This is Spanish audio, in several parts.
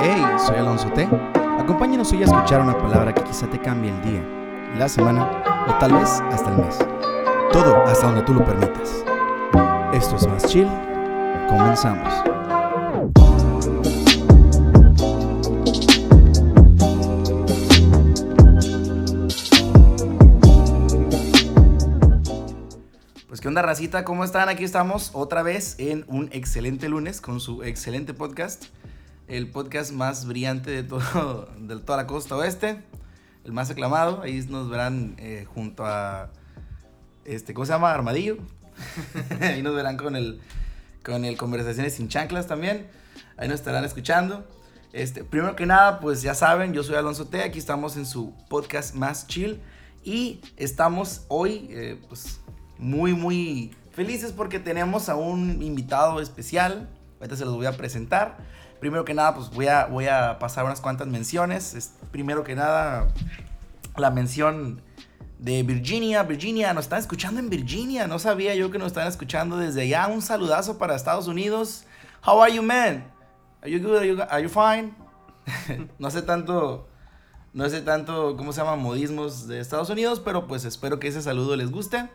Hey, soy Alonso T. Acompáñanos hoy a escuchar una palabra que quizá te cambie el día, la semana o tal vez hasta el mes. Todo hasta donde tú lo permitas. Esto es más chill. Comenzamos. Pues qué onda racita, ¿cómo están? Aquí estamos otra vez en un excelente lunes con su excelente podcast. El podcast más brillante de, todo, de toda la costa oeste. El más aclamado. Ahí nos verán eh, junto a... Este, ¿Cómo se llama? Armadillo. Ahí nos verán con el, con el Conversaciones sin Chanclas también. Ahí nos estarán escuchando. Este, primero que nada, pues ya saben, yo soy Alonso T. Aquí estamos en su podcast más chill. Y estamos hoy, eh, pues, muy, muy felices porque tenemos a un invitado especial. Ahorita se los voy a presentar. Primero que nada, pues voy a, voy a pasar unas cuantas menciones. Es, primero que nada, la mención de Virginia. Virginia, nos están escuchando en Virginia. No sabía yo que nos están escuchando desde allá. Un saludazo para Estados Unidos. How are you, man? Are you good? Are you, fine? no sé tanto, no sé tanto cómo se llaman modismos de Estados Unidos, pero pues espero que ese saludo les guste.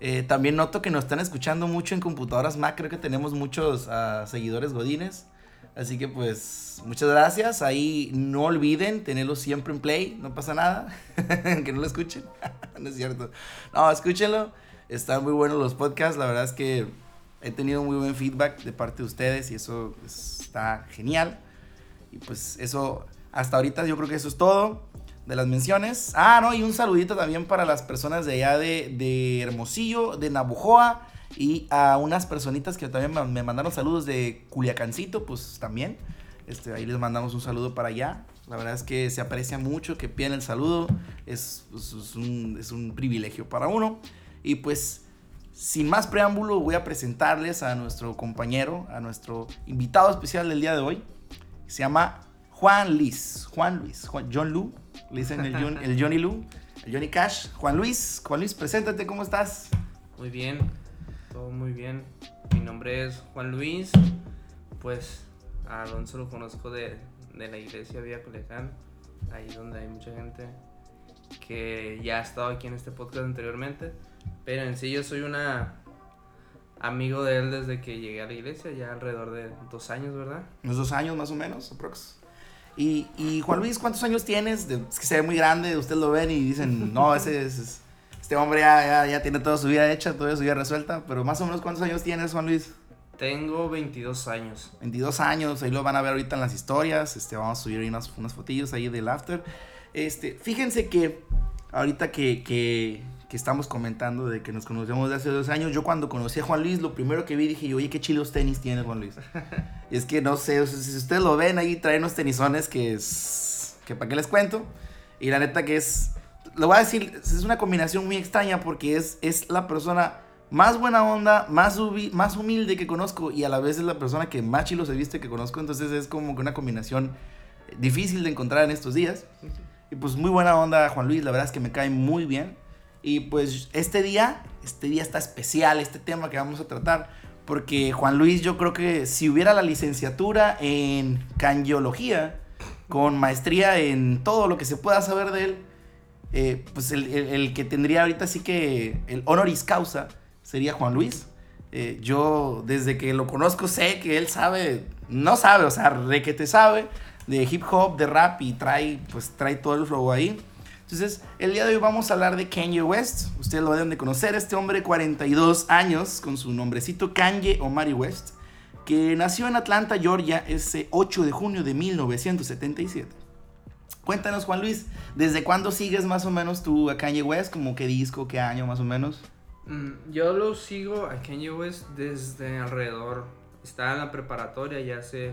Eh, también noto que nos están escuchando mucho en computadoras Mac. Creo que tenemos muchos uh, seguidores godines. Así que pues muchas gracias. Ahí no olviden tenerlo siempre en play. No pasa nada. que no lo escuchen. no es cierto. No, escúchenlo. Están muy buenos los podcasts. La verdad es que he tenido muy buen feedback de parte de ustedes y eso está genial. Y pues eso, hasta ahorita yo creo que eso es todo de las menciones. Ah, no, y un saludito también para las personas de allá de, de Hermosillo, de Nabujoa y a unas personitas que también me mandaron saludos de Culiacancito, pues también. Este, ahí les mandamos un saludo para allá. La verdad es que se aprecia mucho que piden el saludo. Es, es, es, un, es un privilegio para uno. Y pues, sin más preámbulo, voy a presentarles a nuestro compañero, a nuestro invitado especial del día de hoy. Se llama Juan Luis. Juan Luis. Juan, John Lu. Le dicen el, John, el Johnny Lu. El Johnny Cash. Juan Luis. Juan Luis, preséntate, ¿cómo estás? Muy bien, todo muy bien. Mi nombre es Juan Luis. Pues a Alonso lo conozco de, de la iglesia Vía Culiacán, ahí donde hay mucha gente que ya ha estado aquí en este podcast anteriormente. Pero en sí yo soy una amigo de él desde que llegué a la iglesia, ya alrededor de dos años, ¿verdad? Unos dos años más o menos, aprox. Y, y Juan Luis, ¿cuántos años tienes? Es que se ve muy grande, ustedes lo ven y dicen, no, ese es, es este hombre ya, ya, ya, tiene toda su vida hecha, toda su vida resuelta, pero más o menos ¿cuántos años tienes, Juan Luis? Tengo 22 años. 22 años, ahí lo van a ver ahorita en las historias, este, vamos a subir ahí unas, unas fotillos ahí del after. Este, fíjense que ahorita que, que, que, estamos comentando de que nos conocemos de hace dos años, yo cuando conocí a Juan Luis, lo primero que vi dije, oye, qué chilos tenis tiene Juan Luis. y es que no sé, o sea, si ustedes lo ven ahí, trae unos tenisones que es, que para qué les cuento. Y la neta que es, lo voy a decir, es una combinación muy extraña porque es, es la persona más buena onda, más, más humilde que conozco y a la vez es la persona que más chilos he visto que conozco. Entonces es como que una combinación difícil de encontrar en estos días. Y pues muy buena onda Juan Luis, la verdad es que me cae muy bien. Y pues este día, este día está especial, este tema que vamos a tratar. Porque Juan Luis yo creo que si hubiera la licenciatura en cangiología, con maestría en todo lo que se pueda saber de él, eh, pues el, el, que tendría ahorita sí que el honoris causa sería Juan Luis. Eh, yo desde que lo conozco sé que él sabe, no sabe, o sea, te sabe de hip hop, de rap y trae, pues trae todo el flow ahí. Entonces, el día de hoy vamos a hablar de Kanye West. Ustedes lo deben de conocer, este hombre de 42 años con su nombrecito Kanye Omari West, que nació en Atlanta, Georgia, ese 8 de junio de 1977. Cuéntanos, Juan Luis, ¿desde cuándo sigues más o menos tú a Kanye West? ¿Como qué disco, qué año más o menos? Mm, yo lo sigo a Kanye West desde alrededor, estaba en la preparatoria ya hace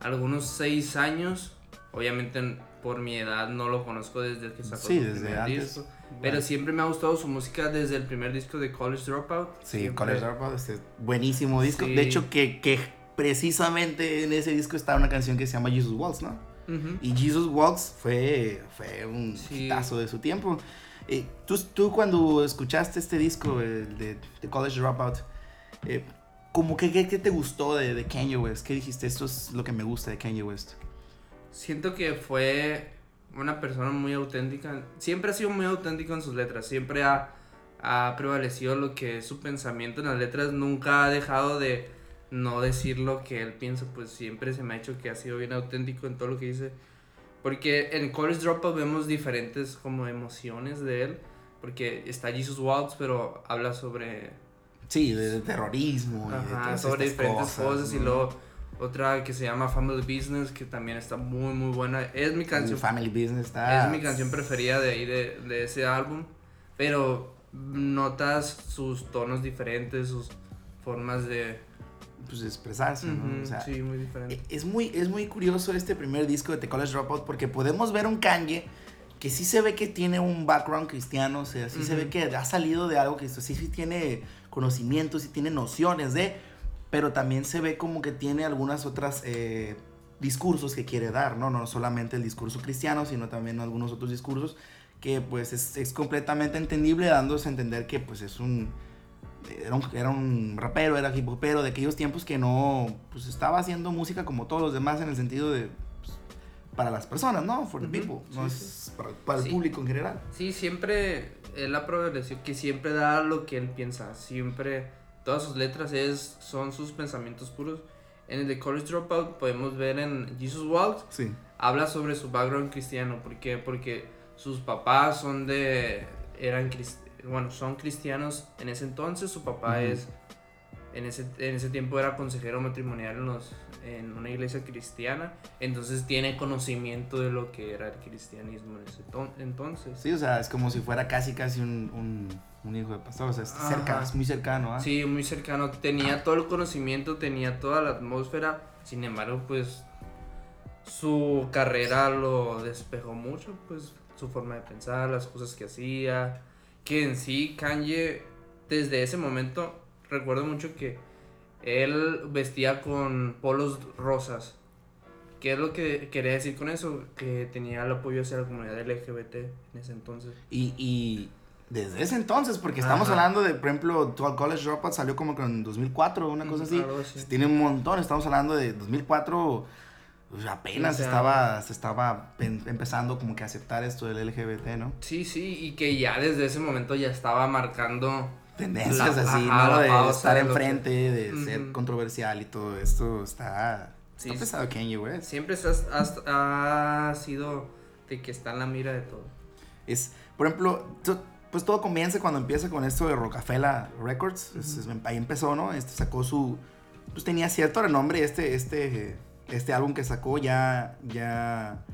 algunos seis años. Obviamente por mi edad no lo conozco desde que sacó sí, su desde primer antes. disco. Pero siempre me ha gustado su música desde el primer disco de College Dropout. Sí, Siempre- College Dropout, este buenísimo disco. Sí. De hecho, que, que precisamente en ese disco está una canción que se llama Jesus Walks, ¿no? Y Jesus Walks fue, fue un Sí. hitazo de su tiempo. Eh, tú, tú cuando escuchaste este disco el de, de College Dropout, eh, ¿cómo que, qué, qué te gustó de, de Kanye West? ¿Qué dijiste? Esto es lo que me gusta de Kanye West. Siento que fue una persona muy auténtica. Siempre ha sido muy auténtico en sus letras. Siempre ha, ha prevalecido lo que es su pensamiento en las letras. Nunca ha dejado de no decir lo que él piensa. Pues siempre se me ha hecho que ha sido bien auténtico en todo lo que dice. Porque en College Dropout vemos diferentes como emociones de él. Porque está Jesus Waltz, pero habla sobre... Sí, de, terrorismo. y de Ajá, todas sobre diferentes cosas. Y ¿no? luego otra que se llama Family Business, que también está muy, muy buena. Es mi canción Family Business está. es mi canción preferida de ahí, de, de ese álbum. Pero notas sus tonos diferentes, sus formas de... Pues expresarse, ¿no? Ujú, O sea, sí, muy diferente. E- Es muy, es muy curioso este primer disco de The College Dropout porque podemos ver un Kanye que sí se ve que tiene un background cristiano, o sea, sí se ve que ha salido de algo que sí, sí tiene conocimientos, sí tiene nociones de, pero también se ve como que tiene algunas otras eh, discursos que quiere dar, ¿no? No solamente el discurso cristiano, sino también algunos otros discursos que pues es, es completamente entendible dándose a entender que pues es un era un, era un rapero, era hip hopero de aquellos tiempos que no, pues estaba haciendo música como todos los demás en el sentido de, pues, para las personas, ¿no? For the Ujú, people, no sí, es para, para el Sí. público en general. Sí, siempre él ha que siempre da lo que él piensa, siempre todas sus letras es son sus pensamientos puros. En el de College Dropout podemos ver en Jesus Waltz habla sobre su background cristiano, ¿por qué? Porque sus papás son de eran cris- bueno, son cristianos en ese entonces, su papá es en ese, en ese tiempo era consejero matrimonial en, los, en una iglesia cristiana, entonces tiene conocimiento de lo que era el cristianismo en ese ton- entonces. Sí, o sea, es como si fuera casi, casi un, un, un hijo de pastor, o sea, es, Ajá. cerca, es muy cercano, ¿ah? Sí, muy cercano. Tenía todo el conocimiento, tenía toda la atmósfera. Sin embargo, pues su carrera lo despejó mucho, pues su forma de pensar, las cosas que hacía. Que en sí, Kanye, desde ese momento, recuerdo mucho que él vestía con polos rosas. ¿Qué es lo que quería decir con eso? Que tenía el apoyo hacia la comunidad LGBT en ese entonces. Y, y desde ese entonces, porque estamos hablando de, por ejemplo, College Dropout salió como que en 2004, una cosa así. Así. Tiene un montón, estamos hablando de 2004, pues, apenas 15 estaba, se estaba empezando como que a aceptar esto del LGBT, ¿no? Sí, sí, y que ya desde ese momento ya estaba marcando. Tendencias La- así, ajá, ¿no? De pausa estar de enfrente, de ser controversial y todo esto está... Sí, está pesado Kanye West. Siempre has- has- ha sido de que está en la mira de todo. Es, por ejemplo, pues todo comienza cuando empieza con esto de Rockefeller Records. Es- es- ahí empezó, ¿no? Este sacó su. Pues tenía cierto renombre este, este, este álbum que sacó ya, ya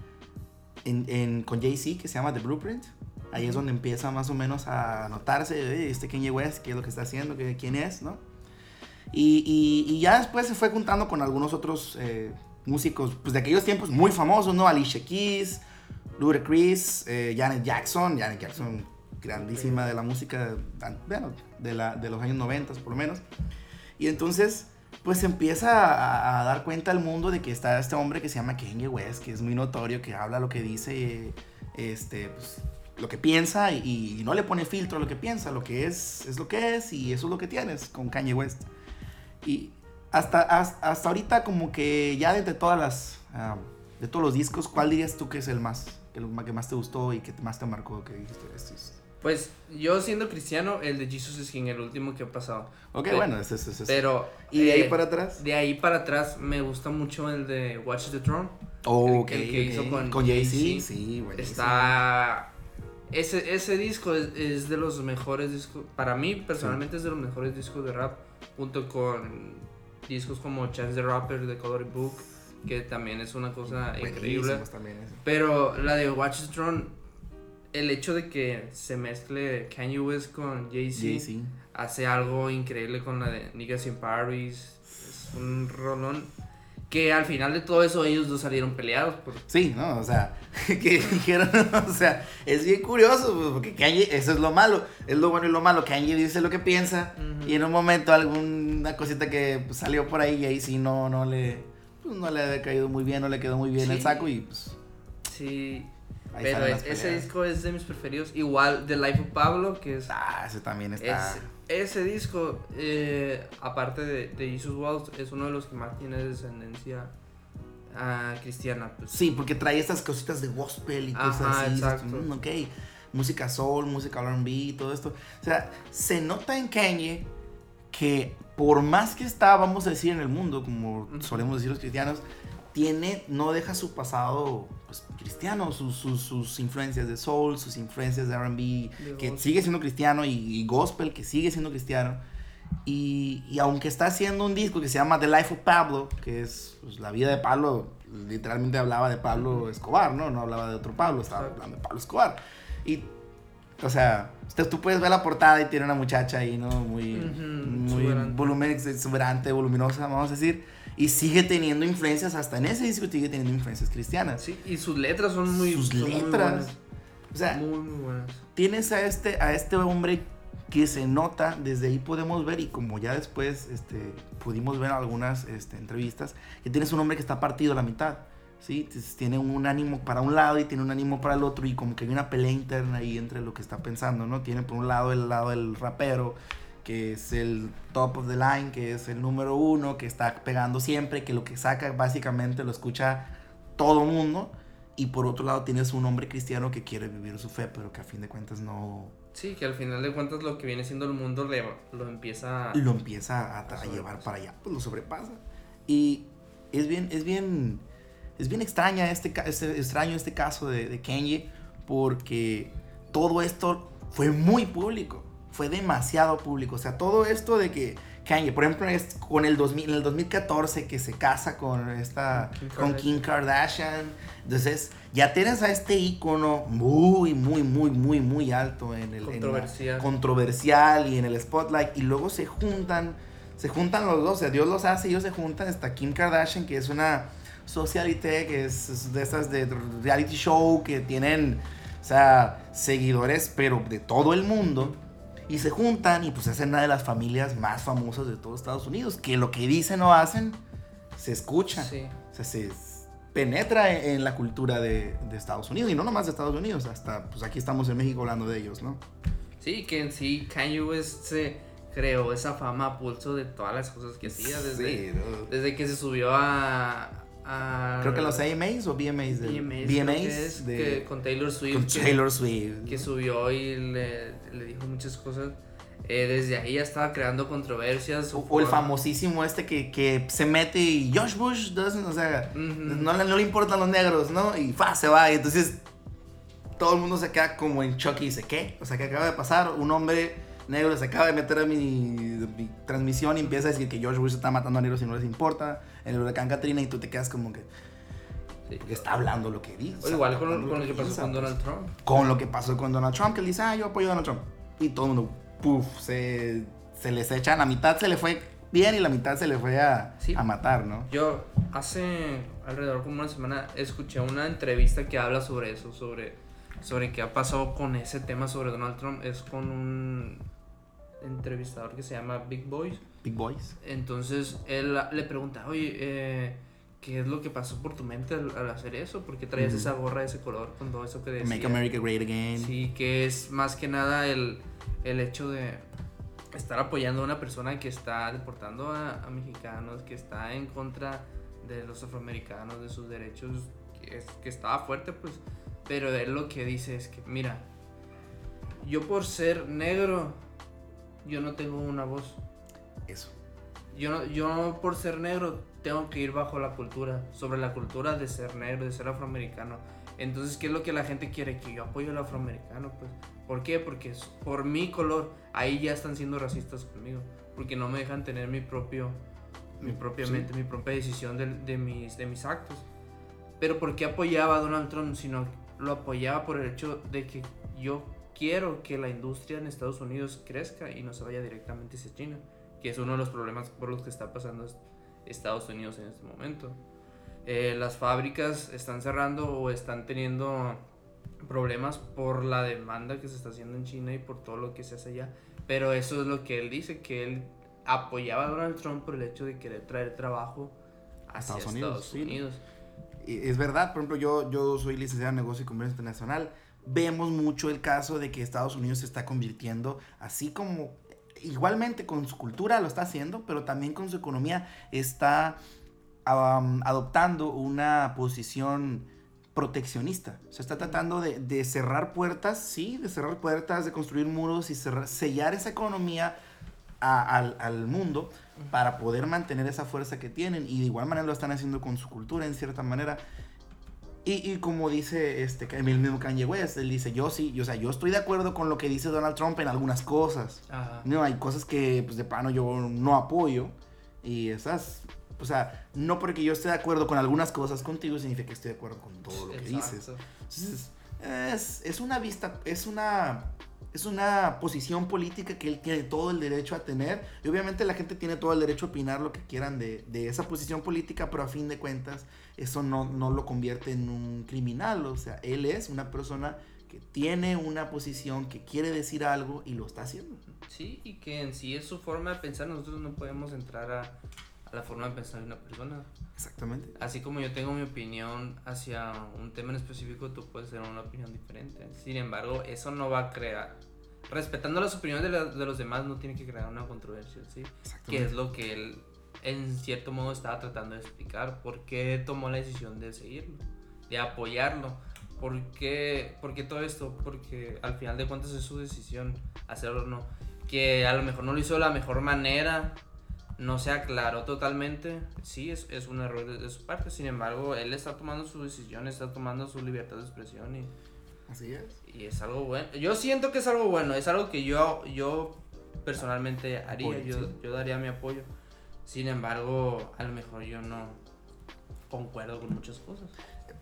en, en- con Jay-Z que se llama The Blueprint. Ahí es donde empieza más o menos a notarse "Oye, este Kanye West, qué es lo que está haciendo, qué- quién es, ¿no? Y, y- y ya después se fue juntando con algunos otros eh, músicos pues, de aquellos tiempos muy famosos, ¿no? Alicia Keys, Ludacris, eh, Janet Jackson, Janet Jackson, grandísima de la música, bueno, de, la, de los años 90 por lo menos. Y entonces, pues empieza a, dar cuenta el mundo de que está este hombre que se llama Kanye West, que es muy notorio, que habla lo que dice, este, pues, lo que piensa y, no le pone filtro a lo que piensa, lo que es, es lo que es y eso es lo que tienes con Kanye West. Y hasta, hasta, ahorita como que ya de todas las, ah, de todos los discos, ¿cuál dirías tú que es el más, que, el que más te gustó y que más te marcó? Que dijiste, "Este es-". Pues yo siendo cristiano, el de Jesus is King, el último que ha pasado. Ok, Pe- bueno, ese es ese. Pero. ¿Y de ahí eh, para atrás? De ahí para atrás me gusta mucho el de Watch the Throne. Oh, ok, el que hizo ok. con Jay-Z, Jay-Z. sí, buenísimo. Está. Ese, ese disco es, es de los mejores discos. Para mí, personalmente, es de los mejores discos de rap. Junto con discos como Chance the Rapper de Coloring Book. Que también es una cosa increíble. También ese. Pero la de Watch the Throne, el hecho de que se mezcle Kanye West con Jay-Z hace algo increíble con la de Niggas in Paris. Es un rolón. Que al final de todo eso ellos dos salieron peleados. Por... Sí, ¿no? O sea, que dijeron, o sea, es bien curioso, pues, porque Kanye, eso es lo malo, es lo bueno y lo malo, Kanye dice lo que piensa, y en un momento alguna cosita que pues, salió por ahí y ahí sí no, no le, pues, no le había caído muy bien, no le quedó muy bien el Sí. saco y pues Sí, ahí pero ese disco es de mis preferidos. Igual The Life of Pablo, que es... Ah, ese también está... es- ese disco, eh, aparte de, de Jesus Waltz, es uno de los que más tiene descendencia Ah, cristiana, pues. Sí, porque trae estas cositas de gospel y cosas Ajá, así. exacto. Mm, ok, música soul, música R&B todo esto. O sea, se nota en Kanye que por más que está, vamos a decir, en el mundo, como solemos decir los cristianos, tiene, no deja su pasado pues, cristiano, sus, sus, sus influencias de soul, sus influencias de R&B, que sigue siendo cristiano y, y gospel, que sigue siendo cristiano. Y, y aunque está haciendo un disco que se llama The Life of Pablo, que es pues, la vida de Pablo, literalmente hablaba de Pablo Escobar, ¿no? No hablaba de otro Pablo, estaba hablando de Pablo Escobar. Y, o sea, usted, tú puedes ver la portada y tiene una muchacha ahí, ¿no? Muy, Ujú, muy exuberante. volumen, exuberante, voluminosa, vamos a decir. Y sigue teniendo influencias, hasta en ese disco sigue teniendo influencias cristianas. Sí, y sus letras son muy. Sus son muy letras. buenas. O sea, muy, muy buenas. tienes a este, a este hombre que se nota, desde ahí podemos ver, y como ya después este, pudimos ver algunas este, entrevistas, que tienes un hombre que está partido a la mitad. ¿sí? Entonces, tiene un ánimo para un lado y tiene un ánimo para el otro, y como que hay una pelea interna ahí entre lo que está pensando, ¿no? Tiene por un lado el lado del rapero, que es el top of the line, que es el número uno, que está pegando siempre, que lo que saca básicamente lo escucha todo mundo. Y por otro lado tienes un hombre cristiano que quiere vivir su fe, pero que a fin de cuentas no Sí, que al final de cuentas lo que viene siendo el mundo le, lo empieza a. lo empieza a, llevar para allá, pues lo sobrepasa. Y es bien, es bien, es bien extraña este, este- extraño este caso de, de Kanye, porque todo esto fue muy público, fue demasiado público. O sea, todo esto de que Kanye, por ejemplo, es con el 2000, en el 2014 que se casa con esta, Kim con Kim Kardashian. Entonces, ya tienes a este ícono muy, muy, muy, muy, muy alto en el en Controversial. controversial y en el spotlight. Y luego se juntan, se juntan los dos. O sea, Dios los hace y ellos se juntan. Está Kim Kardashian, que es una socialité, que es, es de esas de reality show que tienen, o sea, seguidores, pero de todo el mundo. Y se juntan y pues es una de las familias más famosas de todo Estados Unidos. Que lo que dicen o hacen se escucha. Sí. O sea, se penetra en, en la cultura de, de Estados Unidos. Y no nomás de Estados Unidos, hasta pues aquí estamos en México hablando de ellos, ¿no? Sí, que en sí Kanye West se creó esa fama a pulso de todas las cosas que hacía desde, Sí, no. desde que se subió a, Creo que los AMAs o VMAs. de- VMAs creo que es, de, que con Taylor Swift con que, Taylor Swift. que subió y le, le dijo muchas cosas. Eh, desde ahí ya estaba creando controversias. o, el famosísimo este que, que se mete y Josh Bush, doesn't, o sea, Ujú. no, le- no le importan los negros, ¿no? Y fa, se va. Y entonces todo el mundo se queda como en shock y dice, ¿qué? O sea, ¿qué acaba de pasar? Un hombre negro se acaba de meter a mi, mi transmisión y empieza a decir que Josh Bush está matando a negros y no les importa. En el huracán Katrina y tú te quedas como que Sí. porque está hablando lo que dice. O igual con, lo que pasó piensa, con pues. Donald Trump. con lo que pasó con Donald Trump, que él dice, ah, yo apoyo a Donald Trump. Y todo el mundo, puff, se, se les echan, la mitad se le fue bien y la mitad se le fue a, Sí. a matar, ¿no? Yo hace alrededor como una semana escuché una entrevista que habla sobre eso, sobre, sobre qué ha pasado con ese tema sobre Donald Trump. Es con un entrevistador que se llama Big Boys. Big Boys. Entonces él le pregunta, oye, eh, ¿qué es lo que pasó por tu mente al, al hacer eso? ¿Por qué traías esa gorra de ese color con todo eso que decía? Make America Great Again. Sí, que es más que nada el, el hecho de estar apoyando a una persona que está deportando a, a mexicanos, que está en contra de los afroamericanos, de sus derechos, que, es, que estaba fuerte, pues. Pero él lo que dice es que, mira, yo por ser negro, yo no tengo una voz. Eso. Yo, yo por ser negro tengo que ir bajo la cultura, sobre la cultura de ser negro, de ser afroamericano. Entonces, ¿qué es lo que la gente quiere? Que yo apoyo al afroamericano, pues. ¿Por qué? Porque es por mi color, ahí ya están siendo racistas conmigo. Porque no me dejan tener mi propio, mi propia Sí. mente, mi propia decisión de, de mis, de mis actos. Pero ¿por qué apoyaba a Donald Trump? Sino lo apoyaba por el hecho de que yo quiero que la industria en Estados Unidos crezca y no se vaya directamente hacia China, que es uno de los problemas por los que está pasando Estados Unidos en este momento. Eh, las fábricas están cerrando o están teniendo problemas por la demanda que se está haciendo en China y por todo lo que se hace allá. Pero eso es lo que él dice, que él apoyaba a Donald Trump por el hecho de querer traer trabajo hacia Estados Estados Unidos, Unidos. sí. Es verdad, por ejemplo, yo, yo soy licenciado en negocio y comercio internacional. Vemos mucho el caso de que Estados Unidos se está convirtiendo, así como igualmente con su cultura lo está haciendo, pero también con su economía está um, adoptando una posición proteccionista. Se está tratando de, de, cerrar puertas, sí, de cerrar puertas, de construir muros y cerrar, sellar esa economía a, al, al, mundo para poder mantener esa fuerza que tienen. Y de igual manera lo están haciendo con su cultura, en cierta manera. Y, y, como dice este, el mismo Kanye West, él dice, yo sí, yo, o sea, yo estoy de acuerdo con lo que dice Donald Trump en algunas cosas. Ajá. No, hay cosas que, pues, de plano yo no apoyo. Y esas, o sea, no porque yo esté de acuerdo con algunas cosas contigo significa que estoy de acuerdo con todo lo que Exacto. dices. Entonces, es, es una vista, es una, es una posición política que él tiene todo el derecho a tener. Y obviamente la gente tiene todo el derecho a opinar lo que quieran de, de esa posición política, pero a fin de cuentas eso no, no lo convierte en un criminal. O sea, él es una persona que tiene una posición, que quiere decir algo y lo está haciendo. Sí, y que en sí es su forma de pensar. Nosotros no podemos entrar a, a la forma de pensar de una persona. Exactamente. Así como yo tengo mi opinión hacia un tema en específico, tú puedes tener una opinión diferente. Sin embargo, eso no va a crear. Respetando las opiniones de, la- de los demás, no tiene que crear una controversia, ¿sí? Que es lo que él, en cierto modo, estaba tratando de explicar. ¿Por qué tomó la decisión de seguirlo? De apoyarlo. ¿Por qué, por qué todo esto? Porque al final de cuentas es su decisión hacerlo o no. Que a lo mejor no lo hizo de la mejor manera, no se aclaró totalmente. Sí, es, es un error de, de su parte. Sin embargo, él está tomando su decisión, está tomando su libertad de expresión y, Así es. y es algo bueno. Yo siento que es algo bueno, es algo que yo, yo personalmente haría, Apoyo, yo, sí. yo daría mi apoyo. Sin embargo, a lo mejor yo no concuerdo con muchas cosas.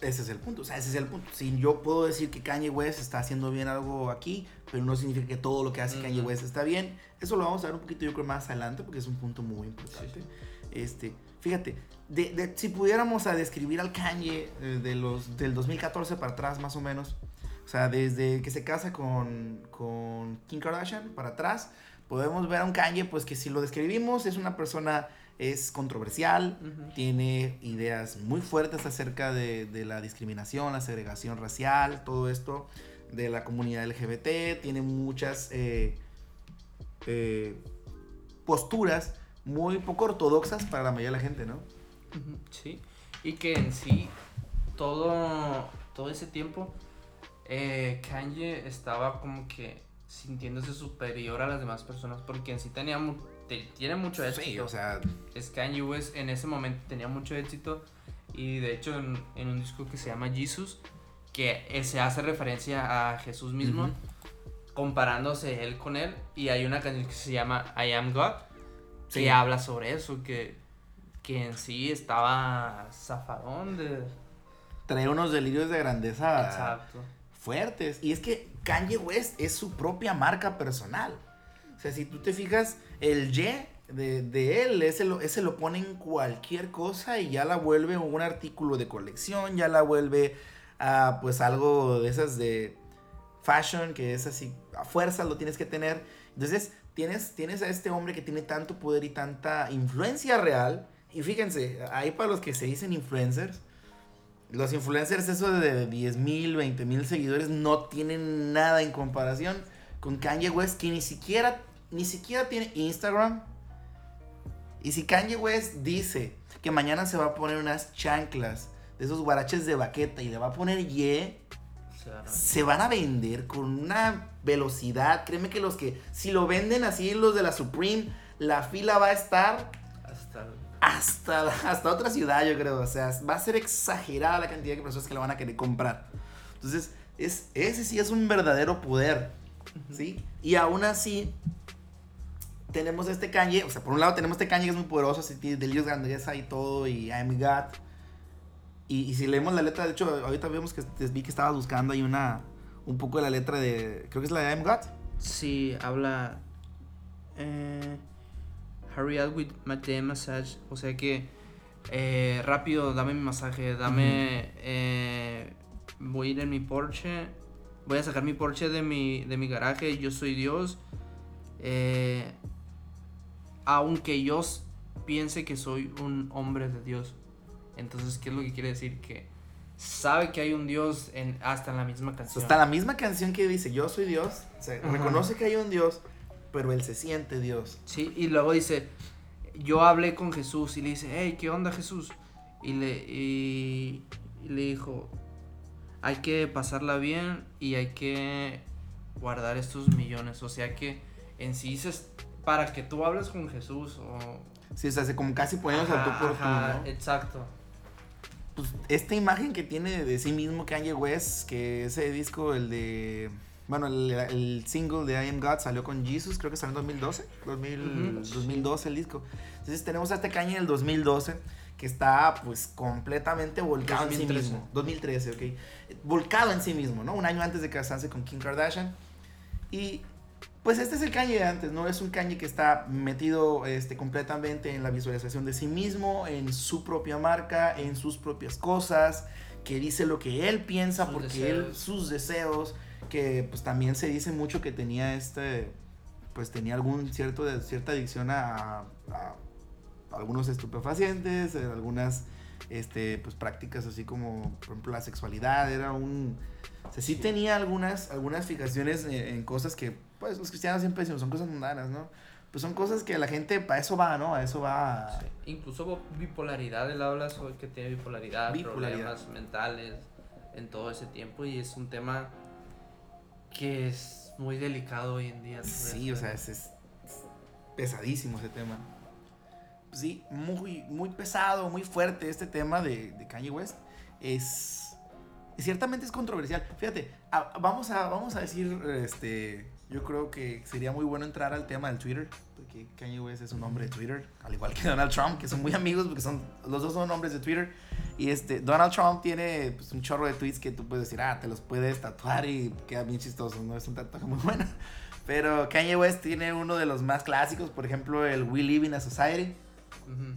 Ese es el punto. O sea, ese es el punto. Si yo puedo decir que Kanye West está haciendo bien algo aquí, pero no significa que todo lo que hace Kanye Ujú. West está bien. Eso lo vamos a ver un poquito, yo creo, más adelante, porque es un punto muy importante. Este, fíjate, de, de- si pudiéramos a describir al Kanye eh, de los, del 2014 para atrás, más o menos, o sea, desde que se casa con, con Kim Kardashian para atrás, podemos ver a un Kanye, pues que si lo describimos, es una persona, es controversial, tiene ideas muy fuertes acerca de, de la discriminación, la segregación racial, todo esto de la comunidad LGBT, tiene muchas eh, eh, posturas muy poco ortodoxas para la mayoría de la gente, ¿no? Sí, y que en sí, todo, todo ese tiempo, eh, Kanye estaba como que sintiéndose superior a las demás personas, porque en sí tenía te- tiene mucho éxito. Sí, o sea, es Kanye West en ese momento tenía mucho éxito, y de hecho en, en un disco que se llama Jesus, que eh, se hace referencia a Jesús mismo, comparándose él con él, y hay una canción que se llama I Am God, Sí. que habla sobre eso, que, que en sí estaba zafadón de... trae unos delirios de grandeza Exacto. fuertes. Y es que Kanye West es su propia marca personal. O sea, si tú te fijas, el Y de, de él, ese lo, ese lo pone en cualquier cosa y ya la vuelve un artículo de colección, ya la vuelve a pues algo de esas de fashion, que es así, a fuerza lo tienes que tener. Entonces, tienes, tienes a este hombre que tiene tanto poder y tanta influencia real. Y fíjense, ahí para los que se dicen influencers, los influencers, eso de 10 mil, 20 mil seguidores, no tienen nada en comparación con Kanye West, que ni siquiera, ni siquiera tiene Instagram. Y si Kanye West dice que mañana se va a poner unas chanclas de esos guaraches de baqueta y le va a poner Y, O sea, se van a vender con una velocidad. Créeme que los que, si lo venden así, los de la Supreme, la fila va a estar hasta... hasta, hasta otra ciudad, yo creo. O sea, va a ser exagerada la cantidad de personas que lo van a querer comprar. Entonces, es, ese sí es un verdadero poder. ¿Sí? Y aún así, tenemos este Kanye. O sea, por un lado tenemos este Kanye que es muy poderoso, así tiene delirios de grandeza y todo, y I'm God. Y, y si leemos la letra, de hecho, ahorita vemos que vi que estabas buscando ahí una. Un poco de la letra de. Creo que es la de I'm God. Sí, habla... Eh, hurry up with my damn massage. O sea que... eh, rápido, dame mi masaje, dame... eh, voy a ir en mi Porsche. Voy a sacar mi Porsche de mi, de mi garaje. Yo soy Dios. Eh, aunque yo piense que soy un hombre de Dios. Entonces, ¿qué es lo que quiere decir? Que sabe que hay un Dios en, hasta en la misma canción. está la misma canción que dice Yo soy Dios. O sea, reconoce que hay un Dios, pero él se siente Dios. Sí, y luego dice, yo hablé con Jesús y le dice, hey, ¿qué onda Jesús? y le, y, y le dijo, hay que pasarla bien y hay que guardar estos millones. O sea que en sí es para que tú hables con Jesús o... Sí, o sea, como casi poniéndose al tú por tú, Ajá, ¿no? Exacto. Pues esta imagen que tiene de sí mismo Kanye West, que ese disco, el de... Bueno, el, el single de I Am God salió con Jesus, creo que salió en 2012, 2000, Ujú, sí. 2012 el disco. Entonces tenemos a este Kanye del 2012 que está pues completamente volcado en sí 2013. mismo. 2013, ok. Volcado en sí mismo, ¿no? Un año antes de casarse con Kim Kardashian. Y pues este es el Kanye de antes, ¿no? Es un Kanye que está metido este, completamente en la visualización de sí mismo, en su propia marca, en sus propias cosas, que dice lo que él piensa, Sus porque él, sus deseos, que pues también se dice mucho que tenía este, pues tenía algún cierto, de, cierta adicción a, a algunos estupefacientes, a algunas este, pues, prácticas así como, por ejemplo, la sexualidad, era un... O sea, sí, Sí. tenía algunas, algunas fijaciones en, en cosas que, pues, los cristianos siempre decimos, son cosas mundanas, ¿no? Pues son cosas que la gente, para eso va, ¿no? A eso va... Sí. Incluso bipolaridad, él habla sobre que tiene bipolaridad, Bipolaridad. problemas mentales en todo ese tiempo y es un tema que es muy delicado hoy en día. Sí, o sea, es, es pesadísimo ese tema. Sí, muy, muy pesado, muy fuerte este tema de, de Kanye West. Es. Ciertamente es controversial. Fíjate, a- vamos, a, vamos a decir, este. Yo creo que sería muy bueno entrar al tema del Twitter. Porque Kanye West es un hombre de Twitter. Al igual que Donald Trump, que son muy amigos porque son, los dos son hombres de Twitter. Y este, Donald Trump tiene pues, un chorro de tweets que tú puedes decir, ah, te los puedes tatuar y queda bien chistoso. No es un tatuaje muy bueno. Pero Kanye West tiene uno de los más clásicos, por ejemplo, el We Live in a Society.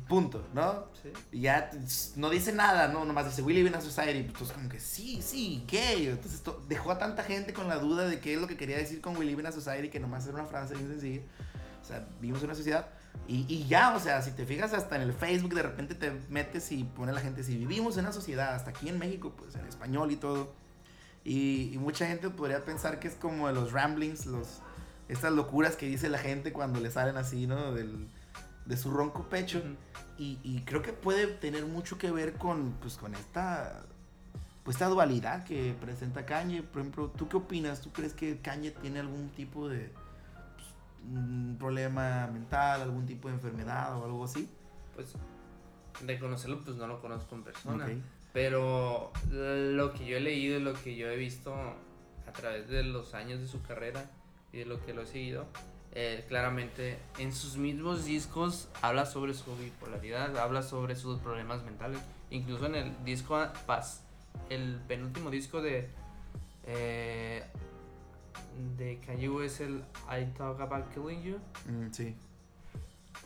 Punto, ¿no? Sí. Y ya tss, no dice nada, ¿no? Nomás dice We Live in a Society. Entonces, como que sí, sí, gay. Entonces, esto dejó a tanta gente con la duda de qué es lo que quería decir con We Live in a Society, que nomás era una frase bien sencilla. O sea, vivimos en una sociedad. Y, y ya, o sea, si te fijas hasta en el Facebook, de repente te metes y pone la gente, si vivimos en una sociedad, hasta aquí en México, pues en español y todo. Y, y mucha gente podría pensar que es como de los ramblings, los, estas locuras que dice la gente cuando le salen así, ¿no? Del, de su ronco pecho. Y, y creo que puede tener mucho que ver con, pues, con esta, pues, esta dualidad que presenta Kanye. Por ejemplo, ¿tú qué opinas? ¿Tú crees que Kanye tiene algún tipo de pues, un problema mental, algún tipo de enfermedad o algo así? Pues de conocerlo, pues no lo conozco en persona. Pero lo que yo he leído y lo que yo he visto a través de los años de su carrera y de lo que lo he seguido, eh, claramente en sus mismos discos habla sobre su bipolaridad, habla sobre sus problemas mentales. Incluso en el disco Paz, el penúltimo disco de eh, de Kanye West, el I Talk About Killing You. Mm, sí.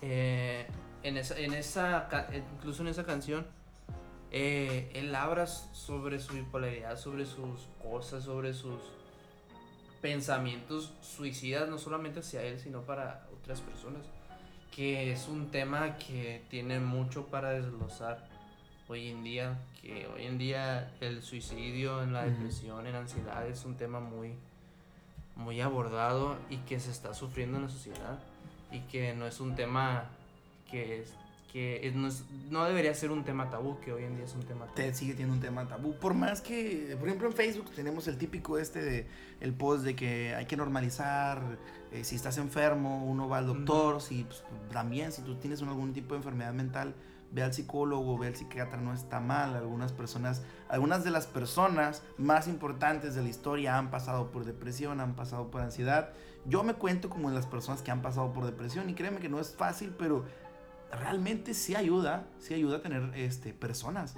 Eh, en esa, en esa, incluso en esa canción, eh, él habla sobre su bipolaridad, sobre sus cosas, sobre sus pensamientos suicidas, no solamente hacia él, sino para otras personas. Que es un tema que tiene mucho para desglosar hoy en día. Que hoy en día el suicidio, en la depresión, en ansiedad es un tema muy, muy abordado y que se está sufriendo en la sociedad y que no es un tema que es, que no, es- no debería ser un tema tabú, que hoy en día es un tema tabú. Te sigue teniendo un tema tabú. Por más que, por ejemplo, en Facebook tenemos el típico este de el post de que hay que normalizar, eh, si estás enfermo, uno va al doctor, si pues, también si tú tienes algún tipo de enfermedad mental, ve al psicólogo, ve al psiquiatra, no está mal. Algunas personas, algunas de las personas más importantes de la historia han pasado por depresión, han pasado por ansiedad. Yo me cuento como de las personas que han pasado por depresión y créeme que no es fácil, pero realmente sí ayuda, sí ayuda a tener este, personas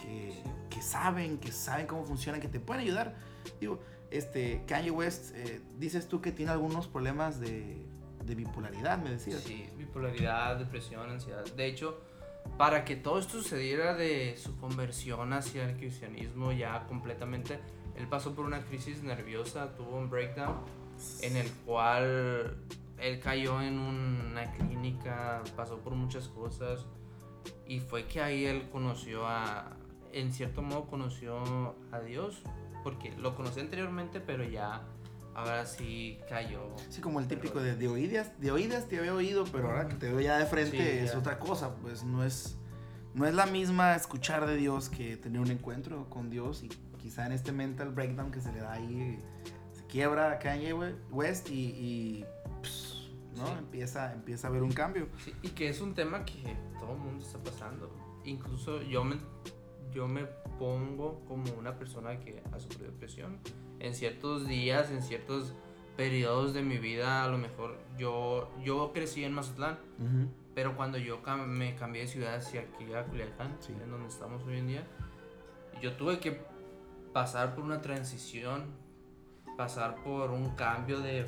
que, que saben, que saben cómo funcionan, que te pueden ayudar. Digo, este, Kanye West, eh, dices tú que tiene algunos problemas de, de bipolaridad, me decías. Sí, bipolaridad, depresión, ansiedad. De hecho, para que todo esto sucediera de su conversión hacia el cristianismo ya completamente, él pasó por una crisis nerviosa, tuvo un breakdown en el cual él cayó en una clínica, pasó por muchas cosas y fue que ahí él conoció a, en cierto modo conoció a Dios, porque lo conocí anteriormente, pero ya ahora sí cayó. Sí, como el típico de, de oídas, de oídas te había oído, pero ahora que te veo ya de frente Sí, es ya. otra cosa, pues no es, no es la misma escuchar de Dios que tener un encuentro con Dios y quizá en este mental breakdown que se le da ahí, se quiebra a Kanye West y, ¿no? Sí. Empieza, empieza a haber un cambio. Sí, y que es un tema que todo el mundo está pasando. Incluso yo me, yo me pongo como una persona que ha sufrido depresión. En ciertos días, en ciertos periodos de mi vida, a lo mejor yo, yo crecí en Mazatlán, Ujú. pero cuando yo cam- me cambié de ciudad hacia aquí a Culiacán, Sí. en donde estamos hoy en día, yo tuve que pasar por una transición, pasar por un cambio de,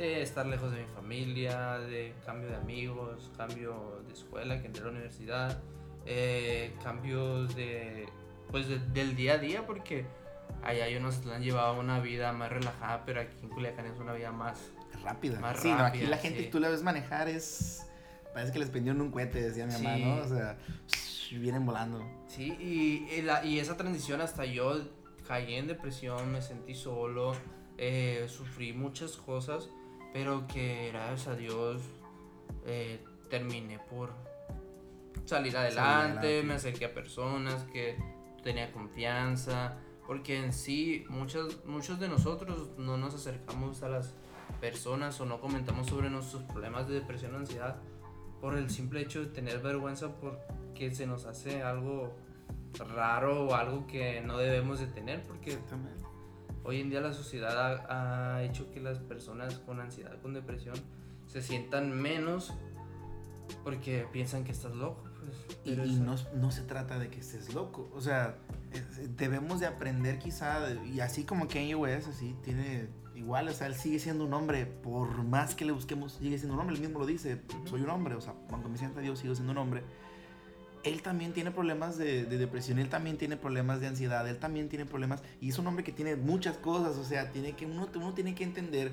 de estar lejos de mi familia, de cambio de amigos, cambio de escuela, que entré a la universidad, eh, cambios de, pues de- del día a día, porque allá yo en Mazatlán llevaba una vida más relajada, pero aquí en Culiacán es una vida más Rápida. Más sí, no, aquí rápida, la gente sí. que tú la ves manejar es... Parece que les prendieron un cohete, decía mi mamá, Sí. ¿no? O sea, vienen volando. Sí, y, y la- y esa transición hasta yo caí en depresión, me sentí solo, eh, sufrí muchas cosas, pero que gracias a Dios eh, terminé por salir adelante, adelante. me acerqué a personas que tenía confianza, porque en sí muchos, muchos de nosotros no nos acercamos a las personas o no comentamos sobre nuestros problemas de depresión o ansiedad por el simple hecho de tener vergüenza porque se nos hace algo raro o algo que no debemos de tener porque. Hoy en día la sociedad ha, ha hecho que las personas con ansiedad, con depresión se sientan menos porque piensan que estás loco. Pues, Y, no, no se trata de que estés loco. O sea, es- debemos de aprender quizá, y así como Kanye West, así, tiene igual, o sea, él sigue siendo un hombre, por más que le busquemos, sigue siendo un hombre, él mismo lo dice, soy un hombre, o sea, aunque me sienta Dios, sigo siendo un hombre. Él también tiene problemas de, de depresión, él también tiene problemas de ansiedad, él también tiene problemas, y es un hombre que tiene muchas cosas, o sea, tiene que, uno, uno tiene que entender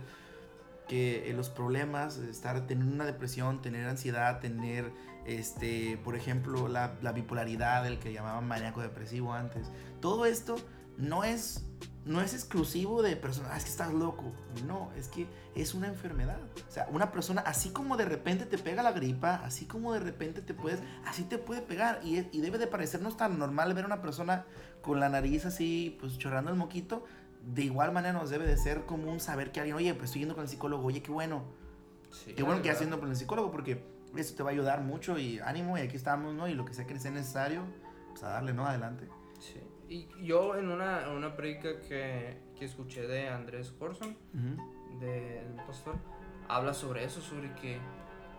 que eh, los problemas, estar, tener una depresión, tener ansiedad, tener, este, por ejemplo, la, la bipolaridad, el que llamaban maníaco depresivo antes, todo esto no es, no es exclusivo de personas, "Ah, es que estás loco, no, es que es una enfermedad. O sea, una persona, así como de repente te pega la gripa, así como de repente te puedes, así te puede pegar, y, y debe de parecernos tan normal ver a una persona con la nariz así, pues chorrando el moquito, de igual manera nos debe de ser común saber que alguien, oye, pues estoy yendo con el psicólogo, oye, qué bueno, Sí, qué bueno que verdad. yendo con el psicólogo porque eso te va a ayudar mucho y ánimo y aquí estamos, ¿no? Y lo que sea que sea necesario, pues a darle, ¿no? Adelante. Y yo en una, en una prédica que, que escuché de Andrés Corson, Ujú. de un pastor, habla sobre eso, sobre que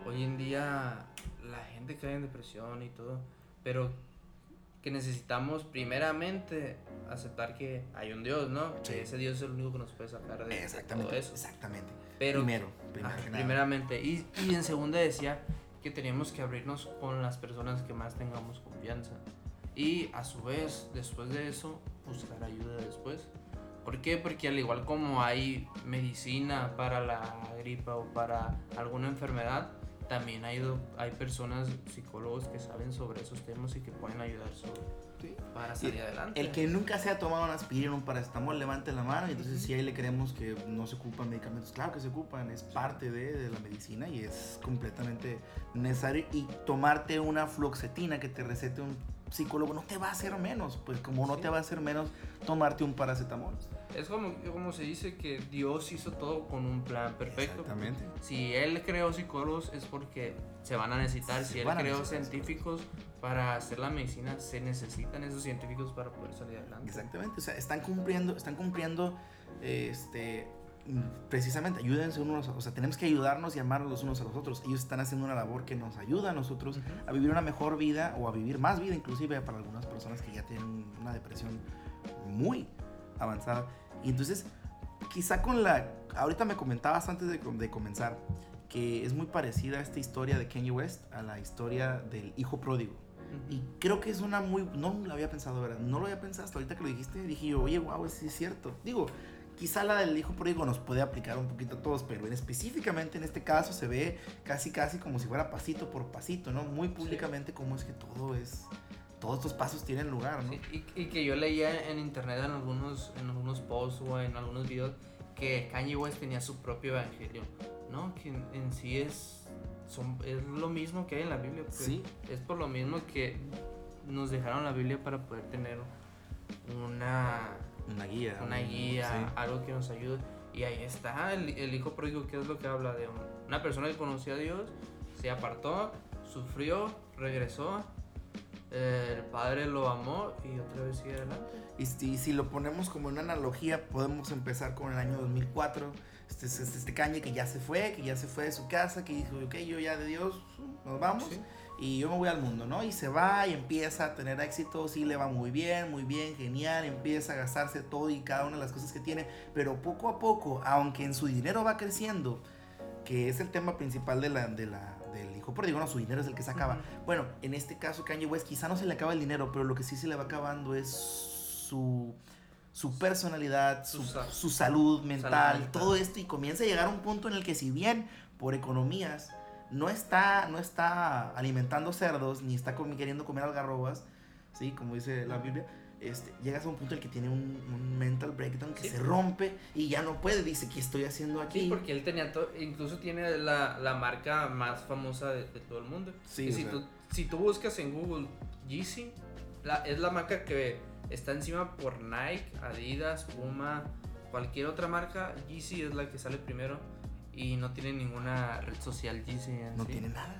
hoy en día la gente cae en depresión y todo, pero que necesitamos primeramente aceptar que hay un Dios, ¿no? Sí. Que ese Dios es el único que nos puede sacar de, Exactamente. todo eso. Exactamente. Pero, primero, primero primeramente. Y, y en segunda decía que teníamos que abrirnos con las personas que más tengamos confianza. Y a su vez, después de eso, buscar ayuda después. ¿Por qué? Porque al igual como hay medicina para la gripa o para alguna enfermedad, también hay, hay personas, psicólogos que saben sobre esos temas y que pueden ayudar sobre, Sí. para Sí, salir adelante. El que nunca se ha tomado una aspirina o un paracetamol, levante la mano. Y entonces, si ahí le creemos que no se ocupan medicamentos, claro que se ocupan, es parte de, de la medicina y es completamente necesario. Y tomarte una fluoxetina que te recete un psicólogo no te va a hacer menos, pues como no te va a hacer menos tomarte un paracetamol. Es como, como se dice que Dios hizo todo con un plan perfecto. Exactamente. Si él creó psicólogos es porque se van a necesitar. Se Si él creó científicos para hacer la medicina, se necesitan esos científicos para poder salir adelante. Exactamente, o sea, están cumpliendo, están cumpliendo, este, precisamente, ayúdense unos, a- o sea, tenemos que ayudarnos y amarnos los unos a los otros. Ellos están haciendo una labor que nos ayuda a nosotros a vivir una mejor vida o a vivir más vida, inclusive para algunas personas que ya tienen una depresión muy avanzada. Y entonces, quizá con la, ahorita me comentabas antes de, com- de comenzar, que es muy parecida esta historia de Kanye West a la historia del hijo pródigo. Ujú. Y creo que es una muy... No lo había pensado, ¿verdad? No lo había pensado hasta ahorita que lo dijiste. Dije yo, oye, wow, sí es cierto. Digo, quizá la del hijo pródigo nos puede aplicar un poquito a todos, pero en específicamente en este caso se ve casi, casi como si fuera pasito por pasito, ¿no? Muy públicamente como es que todo es... Todos estos pasos tienen lugar, ¿no? Sí, y, y que yo leía en internet en algunos, en algunos posts o en algunos videos que Kanye West tenía su propio evangelio, ¿no? Que en, en sí es, son, es lo mismo que hay en la Biblia. pues. Sí. Es por lo mismo que nos dejaron la Biblia para poder tener una, Una guía. una un- guía, sí. algo que nos ayude. Y ahí está el, el hijo pródigo, que es lo que habla de un- una persona que conoció a Dios, se apartó, sufrió, regresó, eh, el padre lo amó y otra vez sigue adelante. Y si, si lo ponemos como una analogía, podemos empezar con el año 2004. Este, este, este Kanye que ya se fue, que ya se fue de su casa, que dijo, ok, yo ya de Dios, nos vamos. Sí. Y yo me voy al mundo, ¿no? Y se va y empieza a tener éxito, sí le va muy bien, muy bien, genial, empieza a gastarse todo y cada una de las cosas que tiene, pero poco a poco, aunque en su dinero va creciendo, que es el tema principal de la, de la, del hijo pródigo, no, su dinero es el que se acaba. Bueno, en este caso Kanye West quizá no se le acaba el dinero, pero lo que sí se le va acabando es su, su personalidad, su, Su sa- su salud mental, mental. todo esto y comienza a llegar a un punto en el que si bien por economías no está, no está alimentando cerdos ni está queriendo comer algarrobas, ¿sí? como dice la Biblia, este, llegas a un punto en el que tiene un, un mental breakdown que Sí. se rompe y ya no puede, dice, ¿qué estoy haciendo aquí? Sí, porque él tenía, incluso tiene la, la marca más famosa de, de todo el mundo. Sí, y si, sea. tú, si tú buscas en Google Yeezy, la, es la marca que está encima por Nike, Adidas, Puma, cualquier otra marca. Yeezy es la que sale primero y no tiene ninguna red social Yeezy en no sí. tiene nada.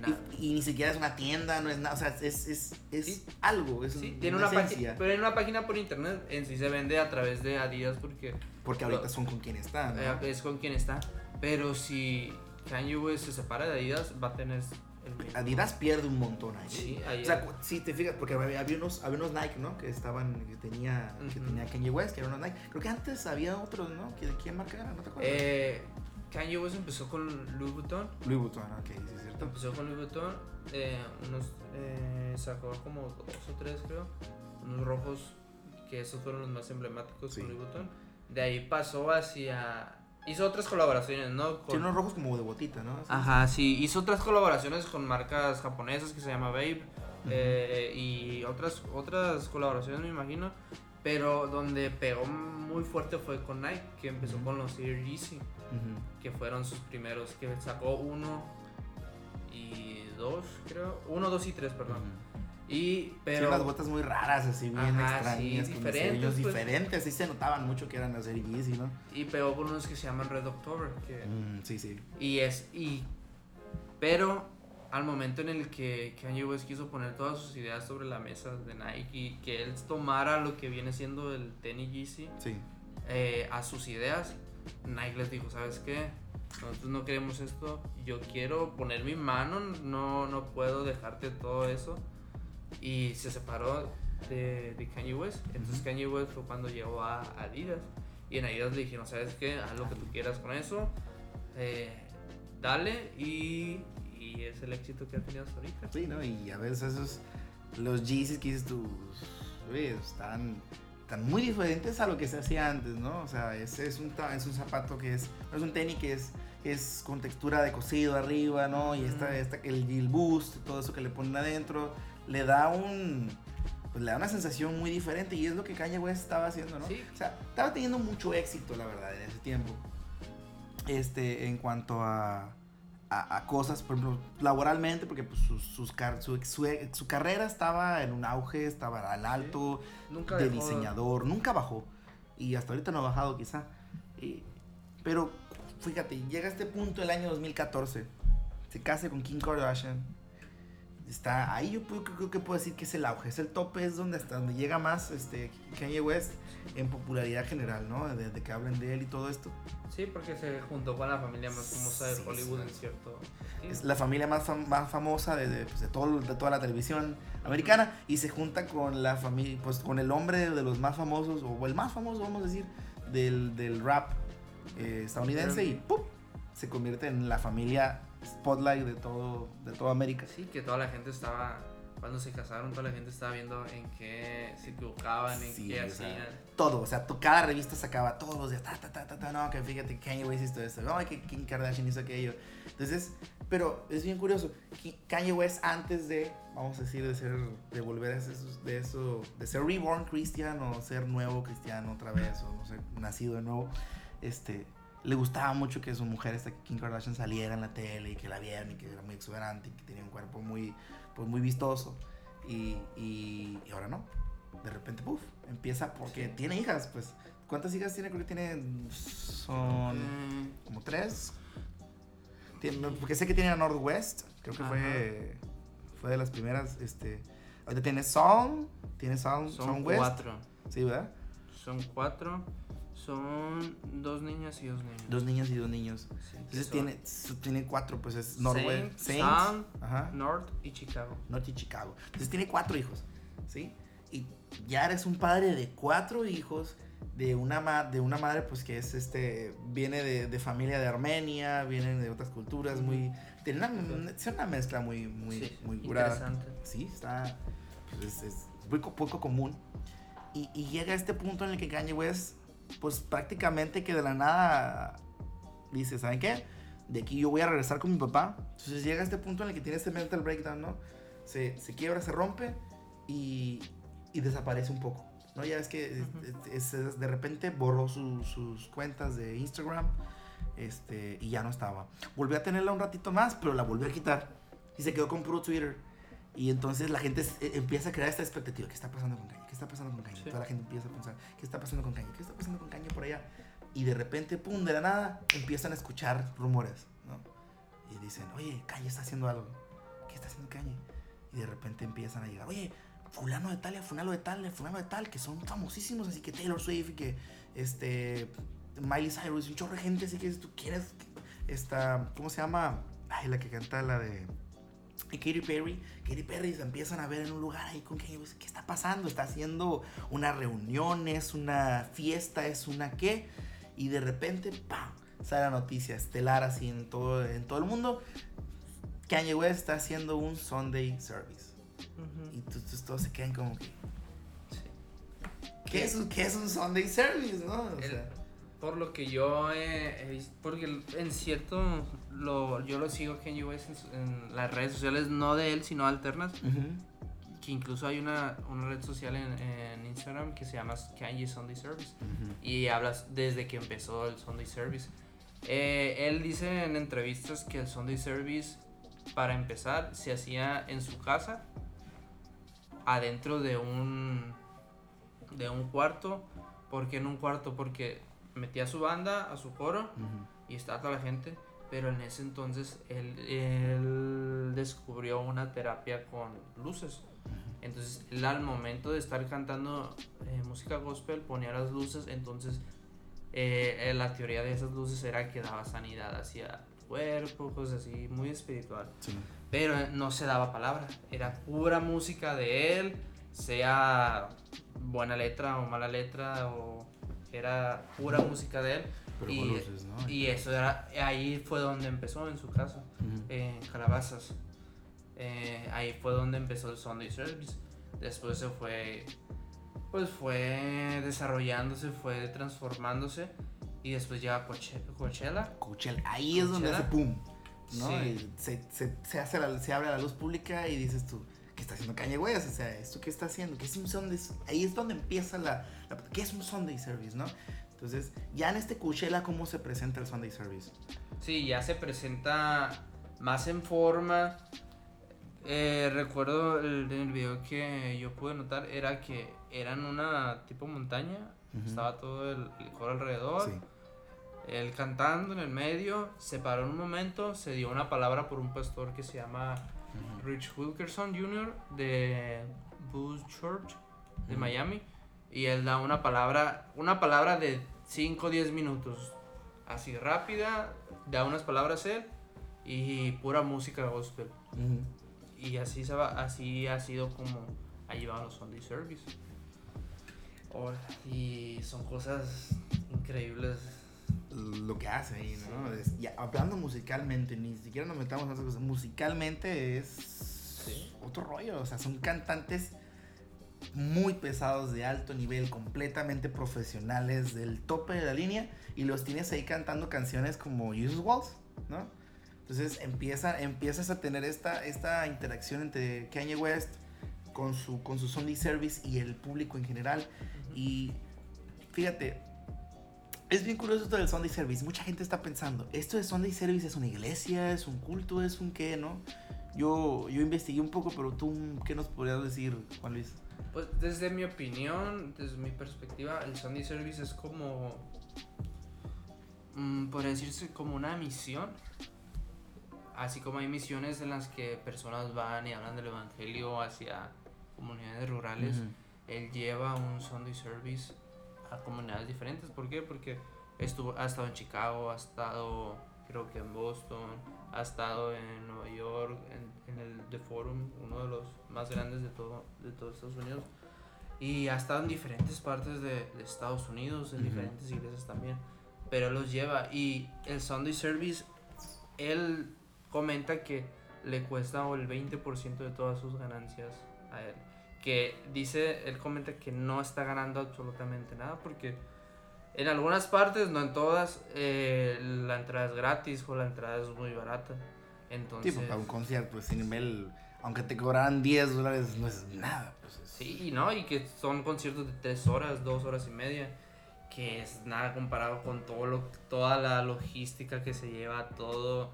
Nada. Y, y ni siquiera es una tienda, no es nada, o sea, es, es, es Sí. algo, es Sí, un- tiene una una página, pero en una página por internet en sí se vende a través de Adidas porque Porque ahorita son con quien están, ¿no? eh, es con quien está. Pero si Kanye West se separa de Adidas, va a tener Adidas pierde un montón ahí. Sí, ahí O sea, cu- si te fijas, porque había, había unos, había unos Nike, ¿no? Que estaban, que tenía, que tenía Kanye West, que eran unos Nike. Creo que antes había otros, ¿no? ¿Que ¿De quién marca era? ¿No te acuerdas? Eh, Kanye West empezó con Louis Vuitton. Louis Vuitton, ok, sí es cierto. Empezó con Louis Vuitton. eh, unos, eh, sacó como dos o tres, creo. Unos rojos, que esos fueron los más emblemáticos Sí. con Louis Vuitton. De ahí pasó hacia. Hizo otras colaboraciones, ¿no? Con- Tiene unos rojos como de botita, ¿no? Así. Ajá, sí, hizo otras colaboraciones con marcas japonesas que se llama Babe Ujú. eh, y otras otras colaboraciones me imagino, pero donde pegó muy fuerte fue con Nike, que empezó con los Air Yeezy, que fueron sus primeros, que sacó uno y dos, creo, uno, dos y tres, perdón. Y Sí, pero unas botas muy raras, así bien Ajá, extrañas. sí, diferentes, pues. diferentes. Sí se notaban mucho que eran las Air Yeezy, ¿no? y pegó con unos que se llaman Red October, que Mm, sí, sí. Y es, y, pero al momento en el que Kanye West quiso poner todas sus ideas sobre la mesa de Nike y que él tomara lo que viene siendo el tenis Yeezy Sí. eh, a sus ideas, Nike les dijo, ¿sabes qué? Nosotros no queremos esto, yo quiero poner mi mano, no, no puedo dejarte todo eso. Y se separó de, de Kanye West. Entonces. Kanye West fue cuando llegó a Adidas. Y en Adidas le dijeron, ¿sabes qué? Haz lo que tú quieras con eso. eh, dale. Y, y es el éxito que ha tenido hasta ahorita. Sí, ¿no? Y a veces esos, los Yeezys que dices tú, están, están muy diferentes a lo que se hacía antes, ¿no? O sea, ese es un, es un zapato que es, no es un tenis que es, es con textura de cosido arriba, ¿no? Y esta, esta, el, el boost, todo eso que le ponen adentro, le da un... Pues le da una sensación muy diferente y es lo que Kanye West estaba haciendo, ¿no? Sí. O sea, estaba teniendo mucho éxito, la verdad, en ese tiempo. Este, en cuanto a, a, a cosas, por ejemplo, laboralmente, porque pues, sus, sus car- su, su, su carrera estaba en un auge, estaba al alto, Nunca de dejó- diseñador, nunca bajó. Y hasta ahorita no ha bajado quizá. Y- pero fíjate, llega a este punto el año 2014, se casa con Kim Kardashian. Está ahí yo puedo- creo que puedo decir que es el auge, es el tope, es donde hasta donde llega más este Kanye West en popularidad general, ¿no? De, de que hablen de él y todo esto. Sí, porque se juntó con la familia más famosa de Sí, Hollywood sí. en cierto. Es la familia más, fam- más famosa de, de, pues, de todo, de toda la televisión americana y se junta con la familia, pues con el hombre de los más famosos, o el más famoso, vamos a decir, del, del rap eh, estadounidense y ¡pum! se convierte en la familia spotlight de todo, de toda América. Sí, que toda la gente estaba. Cuando se casaron, toda la gente estaba viendo en qué se equivocaban, en Sí, qué o sea, hacían. todo, o sea, tu- cada revista sacaba todos los días, ta, ta, ta, ta, ta, no, que fíjate, Kanye West hizo esto, no, que Kim Kardashian hizo aquello. Entonces, pero es bien curioso, Kanye West antes de, vamos a decir, de ser, de volver a ser, de eso, de ser reborn cristiano, ser nuevo cristiano otra vez, o no sé, nacido de nuevo, este, le gustaba mucho que su mujer, esta Kim Kardashian, saliera en la tele y que la vieran y que era muy exuberante y que tenía un cuerpo muy, pues muy vistoso. Y, y, y ahora no. De repente, puff, empieza porque tiene hijas, pues. ¿Cuántas hijas tiene? Creo que tiene. Son. Eh, como tres. Tiene- porque sé que tiene a Northwest. Creo que fue. Fue de las primeras. Este. Ahorita tiene Song. Tiene Song, son West. cuatro. Sí, ¿verdad? Son cuatro. Son dos niñas y dos niños. Dos niñas y dos niños. Sí, Entonces tiene, tiene cuatro, pues es Northwest, Saint, Saints, ajá, North y Chicago. Norte y Chicago. Entonces tiene cuatro hijos, ¿sí? Y ya eres un padre de cuatro hijos de una, ma- de una madre, pues que es este, viene de, de familia de Armenia, vienen de otras culturas, muy, tiene una, es una mezcla muy, muy, Sí, muy curada. interesante. Sí, está, pues es, es muy co- poco común. Y, y llega a este punto en el que Kanye West, pues prácticamente que de la nada dice, ¿saben qué? De aquí yo voy a regresar con mi papá. Entonces llega a este punto en el que tiene este mental breakdown, ¿no? Se, se quiebra, se rompe y, y desaparece un poco. ¿no? Ya que es- es- es- de repente borró su- sus cuentas de Instagram este, y ya no estaba. Volvió a tenerla un ratito más, pero la volvió a quitar y se quedó con puro Twitter. Y entonces la gente eh, empieza a crear esta expectativa. ¿Qué está pasando con Kanye? ¿Qué está pasando con? Sí. Toda la gente empieza a pensar, ¿qué está pasando con Kanye? ¿Qué está pasando con Kanye por allá? Y de repente, pum, de la nada, empiezan a escuchar rumores, ¿no? Y dicen, oye, Kanye está haciendo algo. ¿Qué está haciendo Kanye? Y de repente empiezan a llegar, oye, fulano de tal, fulano de tal, fulano de tal, que son famosísimos, así que Taylor Swift y que, este, Miley Cyrus, un chorro de gente, así que si tú quieres, esta, ¿cómo se llama? Ay, la que canta la de... Y Katy Perry, Katy Perry se empiezan a ver en un lugar ahí con Kanye West. ¿Qué está pasando? Está haciendo una reunión, es una fiesta, es una qué. Y de repente, ¡pam! Sale la noticia estelar así en todo, en todo el mundo. Kanye West está haciendo un Sunday service. Y tú- tú- todos se quedan como que. ¿qué es, un- qué es un Sunday service, no? O El- sea, por lo que yo he, he visto, porque en cierto, lo, yo lo sigo a Kanye West en, las redes sociales, no de él, sino alternas, que incluso hay una, una red social en, en Instagram que se llama Kanye Sunday Service. y hablas desde que empezó el Sunday Service. Eh, él dice en entrevistas que el Sunday Service, para empezar, se hacía en su casa, adentro de un, de un cuarto. ¿Por qué en un cuarto? Porque metía su banda, a su coro, y estaba toda la gente. Pero en ese entonces él, él descubrió una terapia con luces. Entonces él al momento de estar cantando eh, música gospel ponía las luces. Entonces eh, eh, la teoría de esas luces era que daba sanidad hacia el cuerpo, cosas así, muy espiritual. Sí. Pero no se daba palabra. Era pura música de él, sea buena letra o mala letra, o era pura música de él. Pero Y- luces, ¿no? Y eso era, ahí fue donde empezó en su casa, Ujú. en Calabazas. Eh, ahí fue donde empezó el Sunday Service. Después se fue, pues fue desarrollándose, fue transformándose. Y después llega Coache- Coachella. Coachella. Ahí es donde hace Coachella. pum. ¿no? Sí. Se, se, se hace la- se abre la luz pública y dices tú, ¿qué está haciendo Kanye West? O sea, ¿esto qué está haciendo? ¿Qué es un Sunday? Ahí es donde empieza la, la- ¿Qué es un Sunday Service, no? Entonces, ya en este Coachella, ¿cómo se presenta el Sunday Service? Sí, ya se presenta más en forma. Eh, recuerdo el, el video que yo pude notar era que eran una tipo montaña. Estaba todo el, el coro alrededor. Sí. Él cantando en el medio. Se paró en un momento. Se dio una palabra por un pastor que se llama. Rich Wilkerson Jr. de Booth Church de. Miami. Y él da una palabra, una palabra de 5 o 10 minutos. Así rápida, da unas palabras él y pura música gospel. Y así, se va, así ha sido como ha llevado los Sunday Service. Oh, y son cosas increíbles. Lo que hace ahí, ¿no? Es- ya, hablando musicalmente, ni siquiera nos metamos en esas cosas. Musicalmente es Sí. otro rollo. O sea, son cantantes muy pesados de alto nivel, completamente profesionales, del tope de la línea, y los tienes ahí cantando canciones como Jesus Walls, ¿no? Entonces empieza, empiezas a tener esta, esta interacción entre Kanye West con su, con su Sunday Service y el público en general. Y fíjate, es bien curioso esto del Sunday Service. Mucha gente está pensando, ¿esto de Sunday Service es una iglesia, es un culto, es un qué, no? yo, yo investigué un poco, pero tú, ¿qué nos podrías decir, Juan Luis? Pues desde mi opinión, desde mi perspectiva, el Sunday Service es como, mm, podría decirse como una misión. Así como hay misiones en las que personas van y hablan del Evangelio hacia comunidades rurales, él lleva un Sunday Service a comunidades diferentes. ¿Por qué? Porque estuvo, ha estado en Chicago, ha estado creo que en Boston, ha estado en Nueva York, en, en el The Forum, uno de los más grandes de todo, de todo Estados Unidos. Y ha estado en diferentes partes de, de Estados Unidos, en Ujú. diferentes iglesias también. Pero él los lleva. Y el Sunday Service, él comenta que le cuesta el 20% de todas sus ganancias a él. Que dice, él comenta que no está ganando absolutamente nada porque en algunas partes, no en todas, eh, la entrada es gratis o la entrada es muy barata. Entonces, Tipo, para un concierto, ese nivel, aunque te cobraran 10 dólares, no es nada. Pues es- sí, y no, y que son conciertos de tres horas, dos horas y media, que es nada comparado con todo lo, toda la logística que se lleva, todo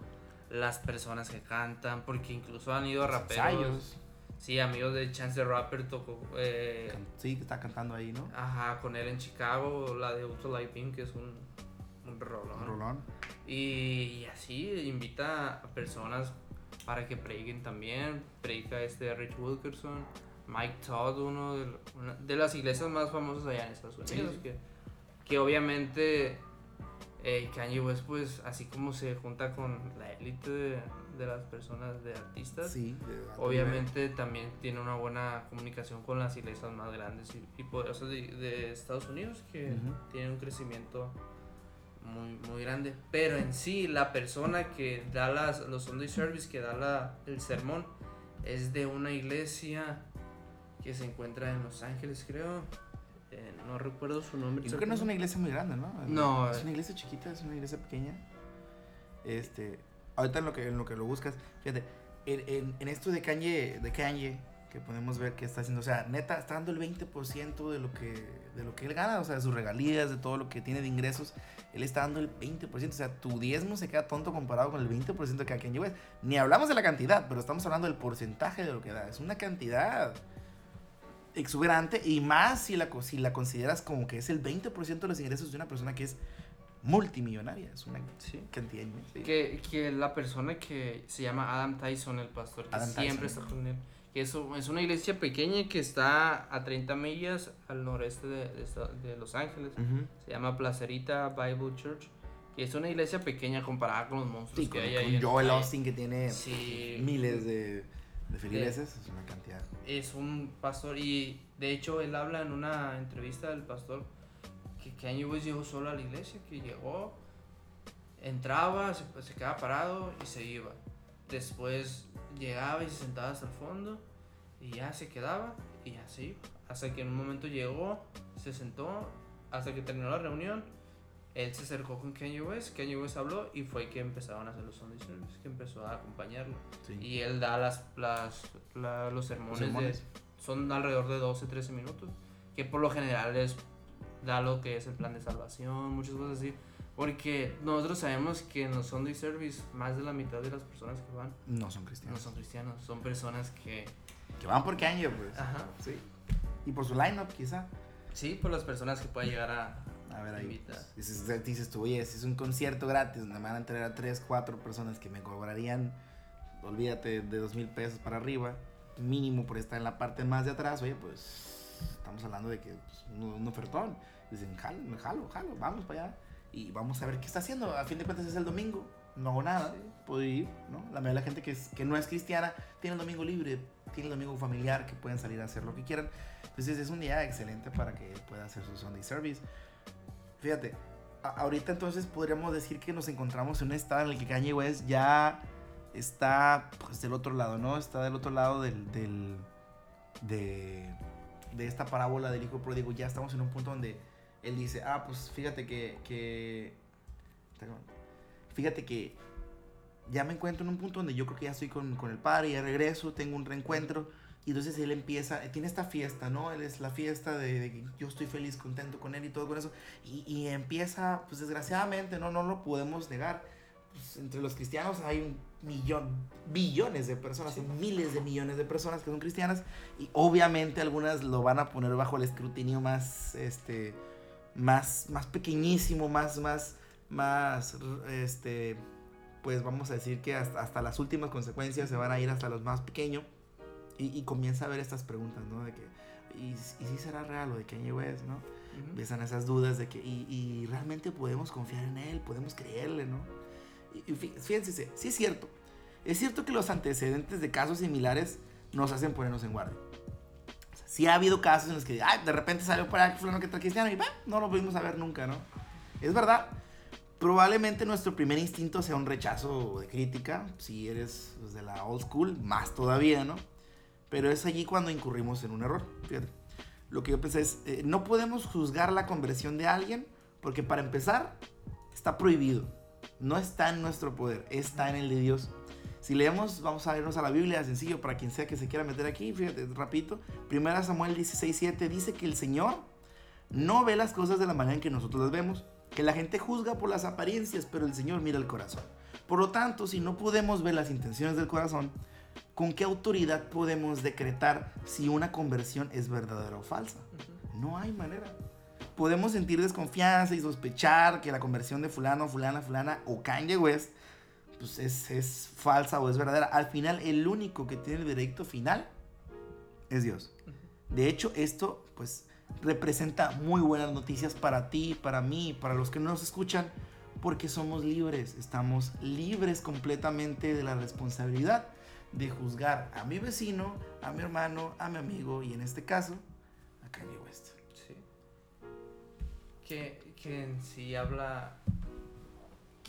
las personas que cantan, porque incluso han ido raperos. ensayos. Sí, amigos de Chance the Rapper tocó. eh, Sí, que está cantando ahí, ¿no? Ajá, con él en Chicago, la de Ultralight Beam, que es un rolón. Y, y así invita a personas para que prediquen también. Predica este Rich Wilkerson, Mike Todd, uno de, una de las iglesias más famosas allá en Estados Unidos. Sí. Que, que obviamente eh, Kanye West, pues así como se junta con la élite de, de las personas, de artistas. Sí. de Obviamente también tiene una buena comunicación con las iglesias más grandes y, y poderosas de, de Estados Unidos que tienen un crecimiento muy, muy grande. Pero en sí, la persona que da las, los Sunday Service, que da la, el sermón, es de una iglesia que se encuentra en Los Ángeles, creo. Eh, no recuerdo su nombre. creo que no es una iglesia muy grande, ¿no? No, Es eh. una iglesia chiquita, es una iglesia pequeña. Este, ahorita en lo que, en lo, que lo buscas, fíjate, en, en, en esto de Kanye, de Kanye, que podemos ver que está haciendo, o sea, neta, está dando el 20% de lo que de lo que él gana, o sea, de sus regalías, de todo lo que tiene de ingresos, él está dando el 20%, o sea, tu diezmo se queda tonto comparado con el 20% que a Kanye West. Ni hablamos de la cantidad, pero estamos hablando del porcentaje de lo que da, es una cantidad exuberante y más si la, si la consideras como que es el 20% de los ingresos de una persona que es multimillonaria, es una Sí. cantidad inmensa. Que, que la persona que se llama Adam Tyson, el pastor, que Adam siempre Tyson. está con él, que es, un- es una iglesia pequeña que está a 30 millas al noreste de, de esta- de Los Ángeles. Se llama Placerita Bible Church. Que es una iglesia pequeña comparada con los monstruos Sí, que con, hay con ahí. Joel. Austin que tiene Sí. miles de, de feligreses, es una cantidad. Es un pastor y de hecho él habla en una entrevista del pastor que Kanye West llegó solo a la iglesia, que llegó, entraba, se, se quedaba parado y se iba. Después llegaba y se sentaba hasta el fondo y ya se quedaba y así. Hasta que en un momento llegó, se sentó, hasta que terminó la reunión. Él se acercó con Kanye West, Kanye West habló y fue que empezaron a hacer los Service, que empezó a acompañarlo. Sí. Y él da las, las, la- los sermones, Los sermones. de son alrededor de 12, 13 minutos, que por lo general es da lo que es el plan de salvación, muchas cosas así, porque nosotros sabemos que en los Sunday Service más de la mitad de las personas que van No son no cristianos. son cristianos, son personas que Que van por Kanye, pues. Ajá. Sí. Y por su lineup, quizá. sí, por las personas que pueden llegar a A ver ahí. Pues, dices, dices tú, oye, si es un concierto gratis, donde me van a entrar a 3, 4 personas que me cobrarían, olvídate, de 2 mil pesos para arriba, mínimo por estar en la parte más de atrás, oye, pues estamos hablando de que pues, un, un ofertón. Dicen, jalo, me jalo, jalo, vamos para allá. Y vamos a ver qué está haciendo. A fin de cuentas es el domingo, no hago nada, Sí. puedo ir, ¿no? La mayoría de la gente que, es, que no es cristiana tiene el domingo libre, tiene el domingo familiar, que pueden salir a hacer lo que quieran. Entonces es un día excelente para que pueda hacer su Sunday Service. Fíjate, a- ahorita entonces podríamos decir que nos encontramos en un estado en el que Kanye West ya está pues del otro lado, ¿no? Está del otro lado del, del de, de esta parábola del hijo pródigo. Ya estamos en un punto donde él dice, ah, pues fíjate que, que fíjate que ya me encuentro en un punto donde yo creo que ya estoy con, con el padre, ya regreso, tengo un reencuentro. Y entonces él empieza, tiene esta fiesta, ¿no? Él es la fiesta de, de que yo estoy feliz, contento con él y todo con eso. Y, y empieza, pues desgraciadamente, no, no lo podemos negar. pues, entre los cristianos hay un millón, billones de personas, miles de millones de personas que son cristianas y obviamente algunas lo van a poner bajo el escrutinio más, este, más, más pequeñísimo, más, más, más, este, pues vamos a decir que hasta, hasta las últimas consecuencias se van a ir hasta los más pequeños y, comienza a ver estas preguntas, ¿no? De que, ¿y, si será real lo de Kanye West, no? Empiezan esas dudas de que, y, y, realmente podemos confiar en él, podemos creerle, ¿no? Y, fíjense, sí es cierto. Es cierto que los antecedentes de casos similares nos hacen ponernos en guardia. Sí ha habido casos en los que, ay, de repente salió para fulano que está cristiano y bah, no lo pudimos saber nunca, ¿no? Es verdad. Probablemente nuestro primer instinto sea un rechazo de crítica, si eres pues, de la old school, más todavía, ¿no? Pero es allí cuando incurrimos en un error. Fíjate. Lo que yo pensé es, eh, no podemos juzgar la conversión de alguien porque para empezar está prohibido. No está en nuestro poder, está en el de Dios. Si leemos, vamos a irnos a la Biblia, sencillo, para quien sea que se quiera meter aquí, fíjate, rapidito. Primera Samuel 16:7 dice que el Señor no ve las cosas de la manera en que nosotros las vemos, que la gente juzga por las apariencias, pero el Señor mira el corazón. Por lo tanto, si no podemos ver las intenciones del corazón, ¿con qué autoridad podemos decretar si una conversión es verdadera o falsa? No hay manera. Podemos sentir desconfianza y sospechar que la conversión de fulano, fulana, fulana o Kanye West pues es, es falsa o es verdadera. Al final, el único que tiene el veredicto final es Dios. De hecho, esto pues representa muy buenas noticias para ti, para mí, para los que no nos escuchan, porque somos libres, estamos libres completamente de la responsabilidad de juzgar a mi vecino, a mi hermano, a mi amigo y en este caso a Kanye West. Sí. Que, que en sí habla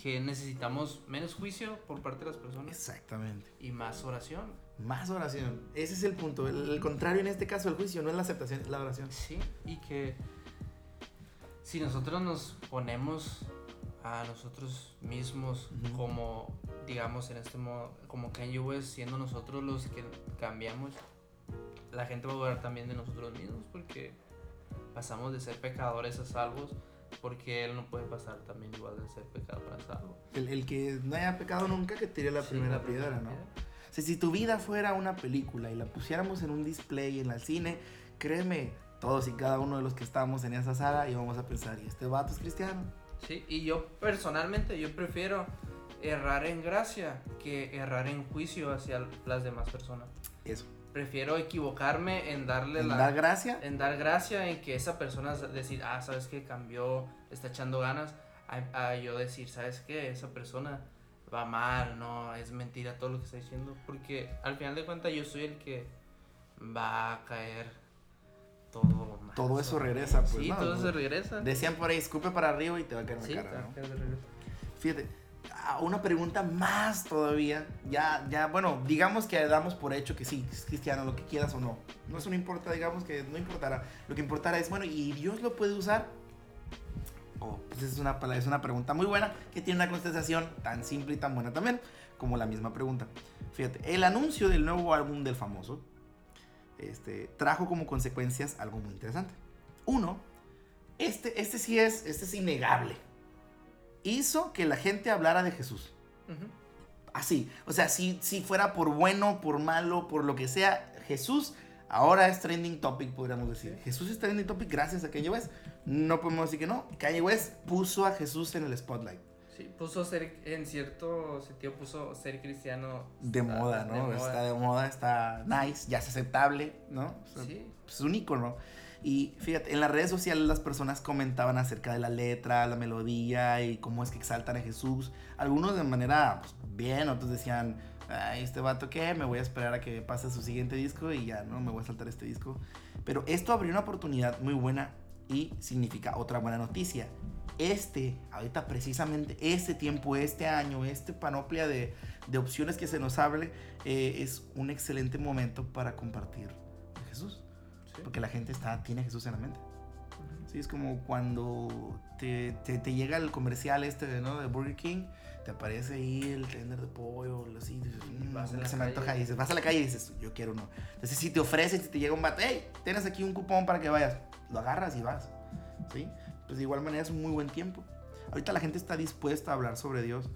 que necesitamos menos juicio por parte de las personas. Exactamente. Y más oración. Más oración. Ese es el punto. El, contrario en este caso del juicio no es la aceptación, es la oración. Sí, y que si nosotros nos ponemos a nosotros mismos como digamos, en este modo, como Kanye West, siendo nosotros los que cambiamos, la gente va a dudar también de nosotros mismos porque pasamos de ser pecadores a salvos porque él no puede pasar también igual de ser pecador a salvo. El, que no haya pecado nunca que tire la primera piedra, ¿no? si tu vida fuera una película y la pusiéramos en un display en el cine, créeme, todos y cada uno de los que estamos en esa sala íbamos a pensar, ¿y este vato es cristiano? Sí, y yo personalmente, yo prefiero errar en gracia que errar en juicio hacia las demás personas. Eso. Prefiero equivocarme en darle ¿En la... dar gracia? En dar gracia, en que esa persona decir, ah, ¿sabes qué? Cambió, está echando ganas. A, yo decir, ¿sabes qué? Esa persona va mal, no, es mentira todo lo que está diciendo. Porque al final de cuentas yo soy el que va a caer todo mal. Todo eso regresa, pues. Sí, todo eso regresa. Decían por ahí, escupe para arriba y te va a caer en la cara. ¿no? Fíjate, una pregunta más todavía. Ya, ya, bueno, digamos que damos por hecho que sí, es cristiano, lo que quieras o no. No eso no importa, digamos que no importará. Lo que importará es, bueno, ¿y Dios lo puede usar? Oh, pues es una, es una pregunta muy buena que tiene una contestación tan simple y tan buena también como la misma pregunta. Fíjate, el anuncio del nuevo álbum del famoso este, trajo como consecuencias algo muy interesante. Uno, este, este sí es, este es innegable hizo que la gente hablara de Jesús. Así. O sea, si, si fuera por bueno, por malo, por lo que sea, Jesús ahora es trending topic, podríamos decir. Jesús es trending topic gracias a Kanye West. No podemos decir que no. Kanye West puso a Jesús en el spotlight. Sí, puso ser, en cierto sentido, puso ser cristiano. De moda, ¿no? Está de moda, está nice, ya es aceptable, ¿no? sí. Es un icono. Y fíjate, en las redes sociales las personas comentaban acerca de la letra, la melodía y cómo es que exaltan a Jesús. Algunos de manera pues, bien, otros decían, Ay, este vato qué, me voy a esperar a que pase su siguiente disco y ya, ¿no? Me voy a saltar este disco. Pero esto abrió una oportunidad muy buena y significa otra buena noticia. Este, ahorita precisamente, este tiempo, este año, este panoplia de, de opciones que se nos hable, eh, es un excelente momento para compartir a Jesús. Porque la gente está, tiene a Jesús en la mente. Sí, es como cuando te, te, llega el comercial este ¿no? de Burger King, te aparece ahí el tender de pollo, así, dices, mm, vas a se me antoja, y dices, vas a la calle y dices, yo quiero uno. Entonces, si te ofrecen, si te llega un vato, hey, tienes aquí un cupón para que vayas, lo agarras y vas. ¿Sí? Pues de igual manera es un muy buen tiempo. Ahorita la gente está dispuesta a hablar sobre Dios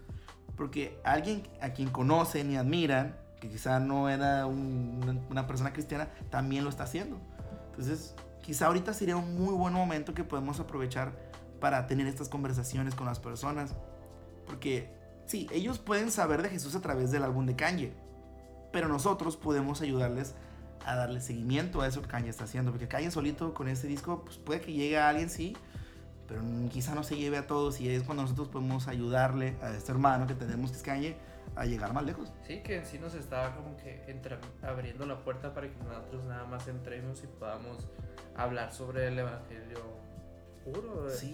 Porque alguien a quien conocen y admiran, que quizá no era un- una persona cristiana, también lo está haciendo. Entonces, quizá ahorita sería un muy buen momento que podemos aprovechar para tener estas conversaciones con las personas. Porque, sí, ellos pueden saber de Jesús a través del álbum de Kanye. Pero nosotros podemos ayudarles a darle seguimiento a eso que Kanye está haciendo. Porque Kanye solito con este disco, pues puede que llegue a alguien, sí. Pero quizá no se lleve a todos. Y es cuando nosotros podemos ayudarle a este hermano que tenemos que es Kanye a llegar más lejos. Sí, que en sí nos estaba como que entra- abriendo la puerta para que nosotros nada más entremos y podamos hablar sobre el evangelio puro. eh. Sí,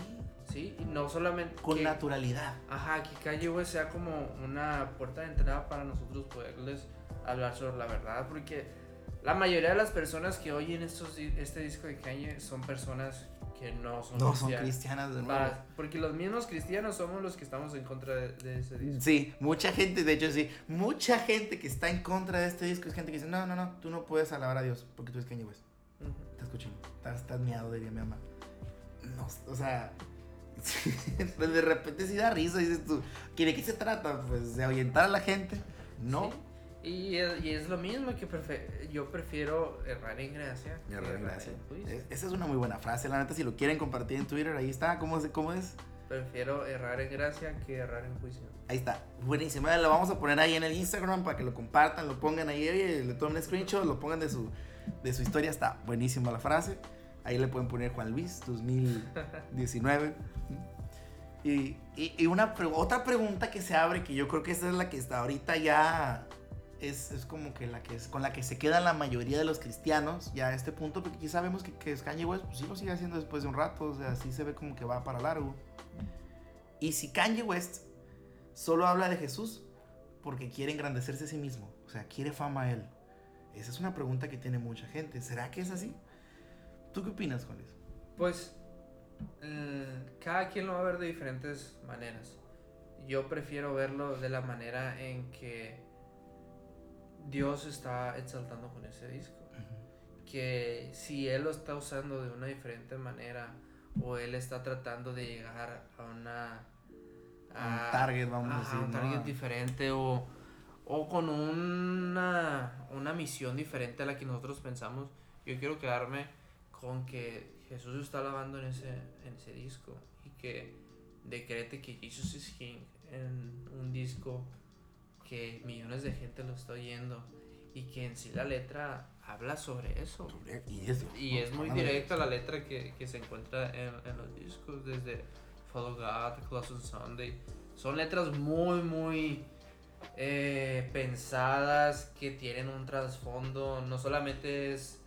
Sí, y no solamente. con que- naturalidad. Ajá, que Calle West sea como una puerta de entrada para nosotros poderles hablar sobre la verdad, porque la mayoría de las personas que oyen estos, este disco de Kanye son personas que no son No son cristianas. cristianas de nuevo. Para- porque los mismos cristianos somos los que estamos en contra de, de ese disco. Sí, mucha gente, de hecho sí, mucha gente que está en contra de este disco es gente que dice, no, no, no, tú no puedes alabar a Dios porque tú eres Kanye West. Ujú. Te escucho, estás, estás miado, diría mi mamá. No, o sea, de repente sí da risa, dices tú, ¿que ¿de qué se trata? Pues de ahuyentar a la gente. No. Sí. Y, es- y es lo mismo que prefe- yo prefiero errar en gracia. Errar en gracia. en juicio. Es- Esa es una muy buena frase, la neta, si lo quieren compartir en Twitter, ahí está, ¿cómo es? ¿Cómo es? Prefiero errar en gracia que errar en juicio. Ahí está, buenísimo. Lo vamos a poner ahí en el Instagram para que lo compartan, lo pongan ahí, le tomen screenshot, lo pongan de su, de su historia. Está buenísima la frase. Ahí le pueden poner Juan Luis 2019. Y, y, y una pre- otra pregunta que se abre, que yo creo que esa es la que está ahorita ya es, es como que la que es con la que se queda la mayoría de los cristianos ya a este punto, porque ya sabemos que, que Kanye West pues sí lo sigue haciendo después de un rato, o sea, sí se ve como que va para largo. Y si Kanye West solo habla de Jesús porque quiere engrandecerse a sí mismo, o sea, quiere fama a él. Esa es una pregunta que tiene mucha gente. ¿Será que es así? ¿Tú qué opinas, Juan Luis? Pues eh, cada quien lo va a ver de diferentes maneras. Yo prefiero verlo de la manera en que Dios está exaltando con ese disco. Que si Él lo está usando de una diferente manera o Él está tratando de llegar a una... A un target, vamos a decir, un ¿no? target diferente o, o con una, una misión diferente a la que nosotros pensamos. Yo quiero quedarme con que Jesús está alabando en ese, en ese disco y que decrete que Jesus is King en un disco que millones de gente lo está oyendo y que en sí la letra habla sobre eso. Y es, Y es muy directa la letra que, que se encuentra en, en los discos, desde Follow God, Close on Sunday. Son letras muy, muy eh, pensadas, que tienen un trasfondo. No solamente es,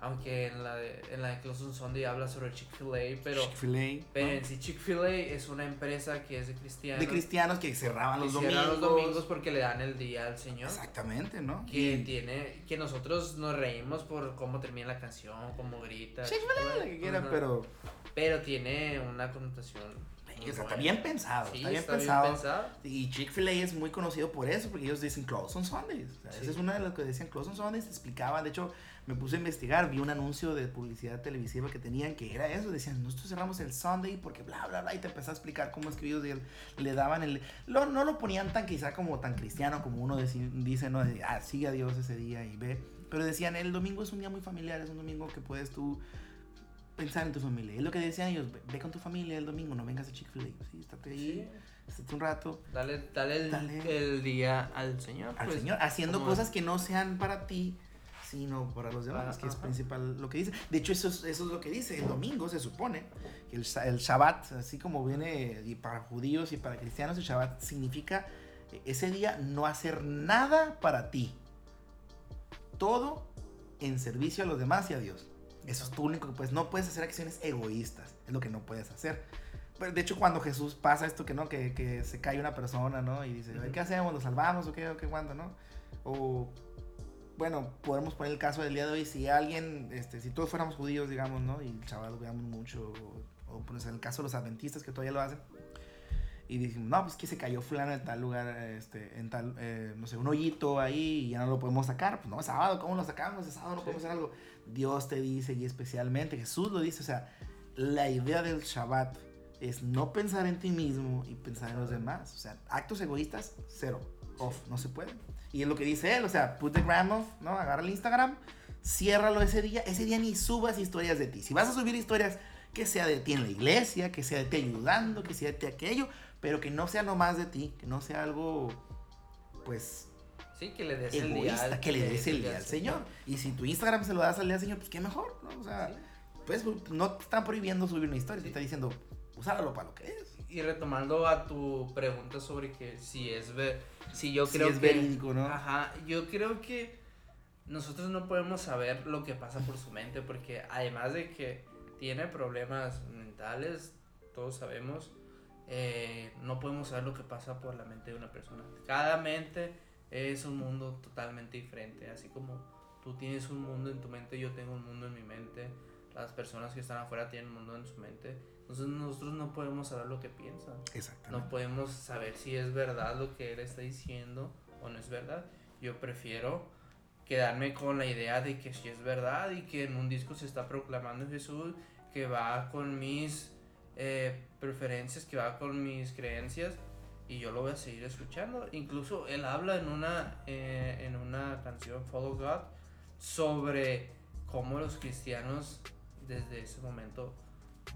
aunque en la de, en la de Close on Sunday habla sobre Chick-fil-A, pero, Chick-fil-A, en sí Chick-fil-A es una empresa que es de cristianos. De cristianos que cerraban los que domingos. los domingos porque le dan el día al Señor. Exactamente, ¿no? Que Y- tiene, que nosotros nos reímos por cómo termina la canción, cómo grita. Chick-fil-A, lo que quieran, pero Pero tiene una connotación. muy o sea, está bien pensado. Sí, está bien está pensado. bien pensado. Y Chick-fil-A es muy conocido por eso, porque ellos dicen Close on Sundays. O sea, Sí. Esa es una de las que decían Close on Sundays, explicaban. De hecho, me puse a investigar, vi un anuncio de publicidad televisiva que tenían que era eso. Decían, nosotros cerramos el Sunday porque bla, bla, bla. Y te empezó a explicar cómo es que ellos le, daban el. Lo, no lo ponían tan quizá como tan cristiano como uno deci- dice, ¿no? De, ah, sigue a Dios ese día y ve. Pero decían, el domingo es un día muy familiar, es un domingo que puedes tú pensar en tu familia. Es lo que decían ellos, ve, ve con tu familia el domingo, no vengas a Chick-fil-A. Sí, estate ahí, estate un rato. Dale, dale, el, Dale. el día al Señor. al pues, Señor, haciendo cosas que no sean para ti, sino para los demás, Ah, que es ajá. principal lo que dice. De hecho, eso es, eso es lo que dice. El domingo se supone que el, el Shabbat, así como viene y para judíos y para cristianos, el Shabbat significa eh, ese día no hacer nada para ti. Todo en servicio a los demás y a Dios. Eso es tu único que puedes. No puedes hacer acciones egoístas. Es lo que no puedes hacer. Pero, de hecho, cuando Jesús pasa esto que no, que, que se cae una persona, ¿no? Y dice. ¿qué hacemos? ¿Lo salvamos o qué? ¿O qué cuándo, no? O, bueno, podemos poner el caso del día de hoy. Si alguien, este, si todos fuéramos judíos, digamos, ¿no? Y el chaval lo veamos mucho. O, o pues en el caso de los adventistas que todavía lo hacen. Y dijimos, no, pues que se cayó fulano en tal lugar, este, en tal, eh, no sé, un hoyito ahí y ya no lo podemos sacar. Pues no, es sábado, ¿cómo lo sacamos? Es sábado, no Sí. podemos hacer algo. Dios te dice y especialmente, Jesús lo dice, o sea, la idea del Shabbat es no pensar en ti mismo y pensar en los demás. O sea, actos egoístas, cero. Off, no se puede. Y es lo que dice él, o sea, put the gram off, ¿no? Agarra el Instagram, ciérralo ese día. Ese día ni subas historias de ti. Si vas a subir historias, que sea de ti en la iglesia, que sea de ti ayudando, que sea de ti aquello, pero que no sea nomás de ti, que no sea algo, pues, Sí, que le des egoísta, el día. que le des el día al Señor. Y si tu Instagram se lo das al día al Señor, pues qué mejor, ¿no? O sea, pues no te están prohibiendo subir una historia, te está diciendo, usáralo para lo que es. Y retomando a tu pregunta sobre que si es ver, si yo Si creo es que verídico, ¿no? Ajá, yo creo que nosotros no podemos saber lo que pasa por su mente porque además de que tiene problemas mentales, todos sabemos, eh, no podemos saber lo que pasa por la mente de una persona. Cada mente es un mundo totalmente diferente, así como tú tienes un mundo en tu mente, yo tengo un mundo en mi mente, las personas que están afuera tienen un mundo en su mente, entonces nosotros no podemos saber lo que piensan. Exactamente. No podemos saber si es verdad lo que él está diciendo o no es verdad. Yo prefiero quedarme con la idea de que sí es verdad y que en un disco se está proclamando Jesús, que va con mis eh, preferencias, que va con mis creencias y yo lo voy a seguir escuchando. Incluso él habla en una, eh, en una canción, Follow God, sobre cómo los cristianos desde ese momento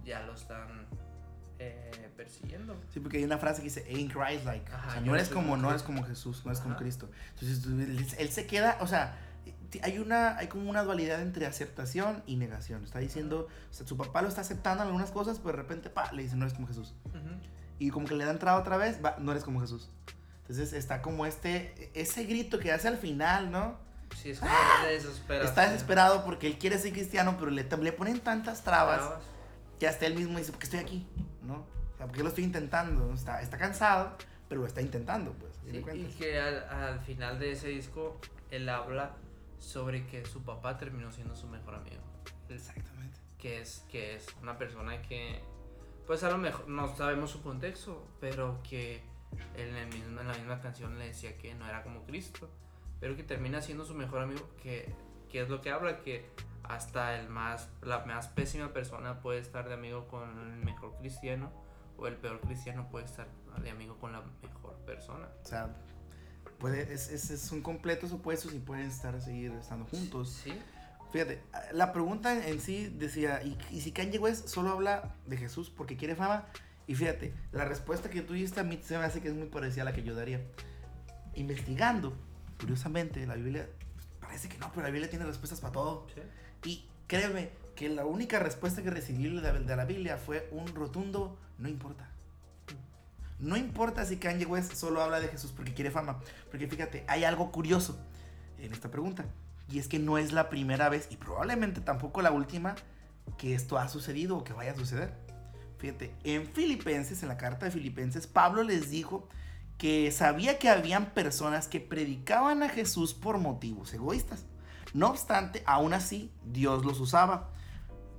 ya lo están eh, persiguiendo. Sí, porque hay una frase que dice, ain't Christ like. Ajá, o sea, yo no eres como, no eres como Jesús, no eres como. Cristo. Entonces, él, él se queda, o sea, hay una, hay como una dualidad entre aceptación y negación. Está diciendo, o sea, su papá lo está aceptando en algunas cosas, pero de repente, pa, le dice, no eres como Jesús. Y como que le da entrada otra vez, va, no eres como Jesús. Entonces está como este, ese grito que hace al final, ¿no? Sí, es como de desesperación. Está desesperado porque él quiere ser cristiano, pero le, le ponen tantas trabas Trabas. Que hasta él mismo dice, ¿por qué estoy aquí? ¿No? O sea, ¿por qué lo estoy intentando? Está, está cansado, pero lo está intentando, pues. Sí, y que al, al final de ese disco él habla sobre que su papá terminó siendo su mejor amigo. Exactamente. Que es, que es una persona que, pues a lo mejor no sabemos su contexto, pero que en, el mismo, en la misma canción le decía que no era como Cristo, pero que termina siendo su mejor amigo, que, que es lo que habla, que hasta el más, la más pésima persona puede estar de amigo con el mejor cristiano, o el peor cristiano puede estar de amigo con la mejor persona. O sea, puede, es, es, son completos opuestos y pueden estar, seguir estando juntos. Sí, Fíjate, la pregunta en, sí decía, ¿y, y si Kanye West solo habla de Jesús porque quiere fama? Y fíjate, la respuesta que tú diste a mí se me hace que es muy parecida a la que yo daría. Investigando, curiosamente, la Biblia, pues, parece que no, pero la Biblia tiene respuestas para todo. sí. Y créeme que la única respuesta que recibí de la, Biblia fue un rotundo, no importa. No importa si Kanye West solo habla de Jesús porque quiere fama. Porque fíjate, hay algo curioso en esta pregunta. Y es que no es la primera vez y probablemente tampoco la última que esto ha sucedido o que vaya a suceder. Fíjate, en Filipenses, en la carta de Filipenses, Pablo les dijo que sabía que habían personas que predicaban a Jesús por motivos egoístas. No obstante, aún así, Dios los usaba.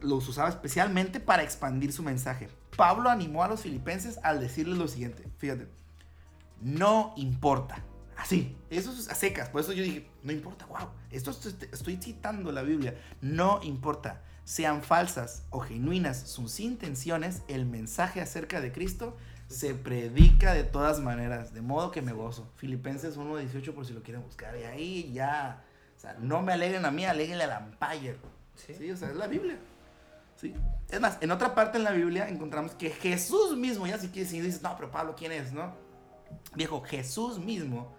Los usaba especialmente para expandir su mensaje. Pablo animó a los filipenses al decirles lo siguiente. Fíjate, no importa. Así, eso es a secas. Por eso yo dije, no importa, wow. Esto estoy, estoy citando la Biblia. No importa. Sean falsas o genuinas sus intenciones, el mensaje acerca de Cristo se predica de todas maneras. De modo que me gozo. Filipenses 1.18 por si lo quieren buscar. Y ahí ya. Sea, no me alegren a mí, alegrenle a Empire. Sí. Sí, o sea, es la Biblia. Sí. Es más, en otra parte en la Biblia encontramos que Jesús mismo, ya si quieres, si dices, no, pero Pablo, ¿quién es? No. Viejo, Jesús mismo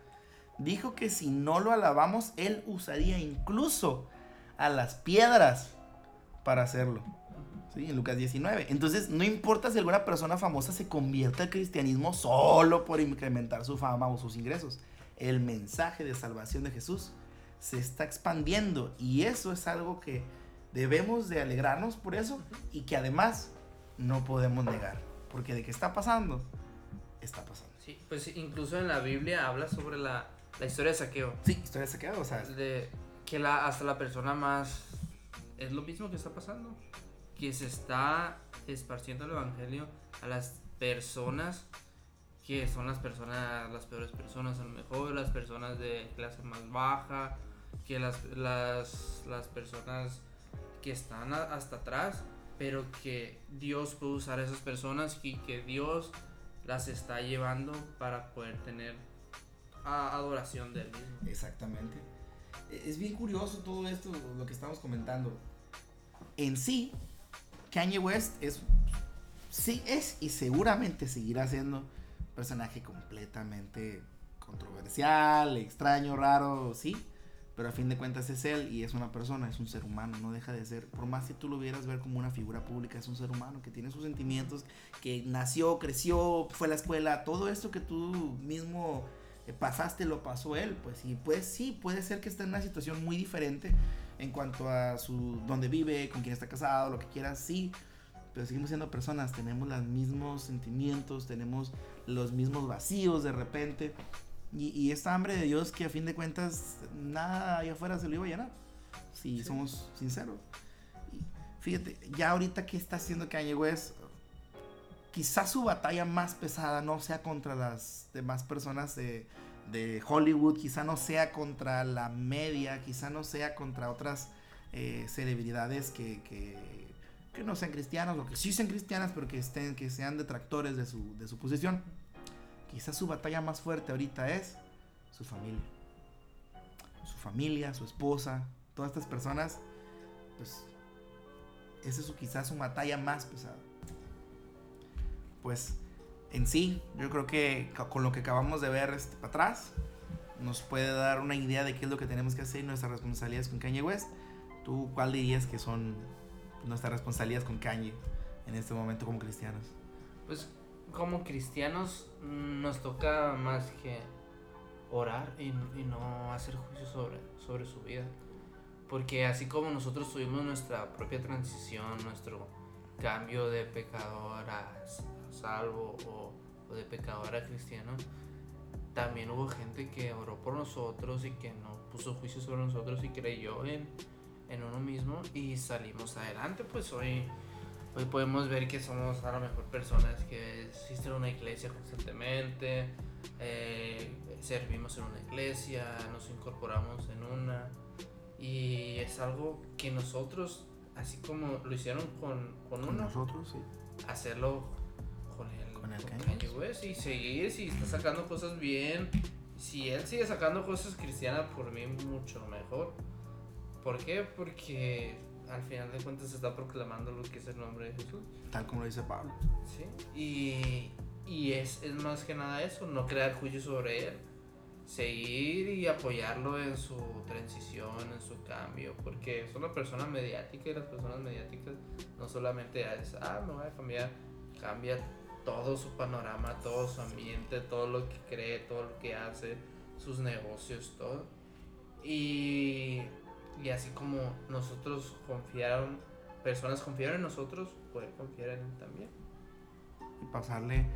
dijo que si no lo alabamos, él usaría incluso a las piedras para hacerlo. Sí, en Lucas 19. Entonces, no importa si alguna persona famosa se convierte al cristianismo solo por incrementar su fama o sus ingresos. El mensaje de salvación de Jesús se está expandiendo y eso es algo que debemos de alegrarnos por eso y que además no podemos negar. Porque de qué está pasando, está pasando. Sí, pues incluso en la Biblia habla sobre la, la historia de saqueo. Sí, historia saqueada, o sea, De que la, hasta la persona más... Es lo mismo que está pasando. Que se está esparciendo el Evangelio a las personas que son las personas, las peores personas a lo mejor, las personas de clase más baja, que las, las, las personas que están a- hasta atrás pero que Dios puede usar a esas personas y que Dios las está llevando para poder tener adoración de él mismo. Exactamente. E, es bien curioso todo esto, lo que estamos comentando. En sí, Kanye West es, sí, es y seguramente seguirá siendo personaje completamente controversial, extraño, raro, sí. Pero a fin de cuentas es él y es una persona, es un ser humano, no deja de ser. Por más que tú lo vieras ver como una figura pública, es un ser humano que tiene sus sentimientos, que nació, creció, fue a la escuela, todo esto que tú mismo eh, pasaste lo pasó él, pues y pues sí, puede ser que esté en una situación muy diferente en cuanto a su dónde vive, con quién está casado, lo que quiera, sí, pero seguimos siendo personas, tenemos los mismos sentimientos, tenemos los mismos vacíos de repente y, esta hambre de Dios que a fin de cuentas nada allá afuera se lo iba a llenar, si somos sinceros. Y fíjate, ya ahorita que está haciendo Kanye West, quizás su batalla más pesada no sea contra las demás personas de, de Hollywood, quizá no sea contra la media, quizá no sea contra otras eh, celebridades que, que, que, no sean cristianos o que sí sean cristianas, pero que, estén, que sean detractores de su, de su posición Quizás su batalla más fuerte ahorita es su familia. Su familia, su esposa, todas estas personas, pues esa es su, quizás su batalla más pesada. Pues en sí, yo creo que con lo que acabamos de ver este, para atrás, nos puede dar una idea de qué es lo que tenemos que hacer y nuestras responsabilidades con Kanye West. ¿Tú cuál dirías que son nuestras responsabilidades con Kanye en este momento como cristianos? Pues como cristianos nos toca más que orar y, no hacer juicio sobre, sobre su vida. Porque así como nosotros tuvimos nuestra propia transición, nuestro cambio de pecador a salvo o, de pecador a cristiano, también hubo gente que oró por nosotros y que no puso juicio sobre nosotros y creyó en, en uno mismo y salimos adelante. Pues hoy Hoy podemos ver que somos a lo mejor personas que existen en una iglesia constantemente, eh, servimos en una iglesia, nos incorporamos en una y es algo que nosotros, así como lo hicieron con, con, uno, nosotros, sí. hacerlo con el, con el con y seguir, si está sacando cosas bien, si él sigue sacando cosas cristianas, por mí mucho mejor. ¿Por qué? Porque al final de cuentas se está proclamando lo que es el nombre de Jesús. Tal como lo dice Pablo. Sí, y, y es, es, más que nada eso, no crear juicio sobre él, seguir y apoyarlo en su transición, en su cambio, porque es una persona mediática y las personas mediáticas no solamente es, ah, me voy a cambiar, cambia todo su panorama, todo su ambiente, todo lo que cree, todo lo que hace, sus negocios, todo. Y y así como nosotros confiaron, personas confiaron en nosotros, poder confiar en él también. Y pasarle,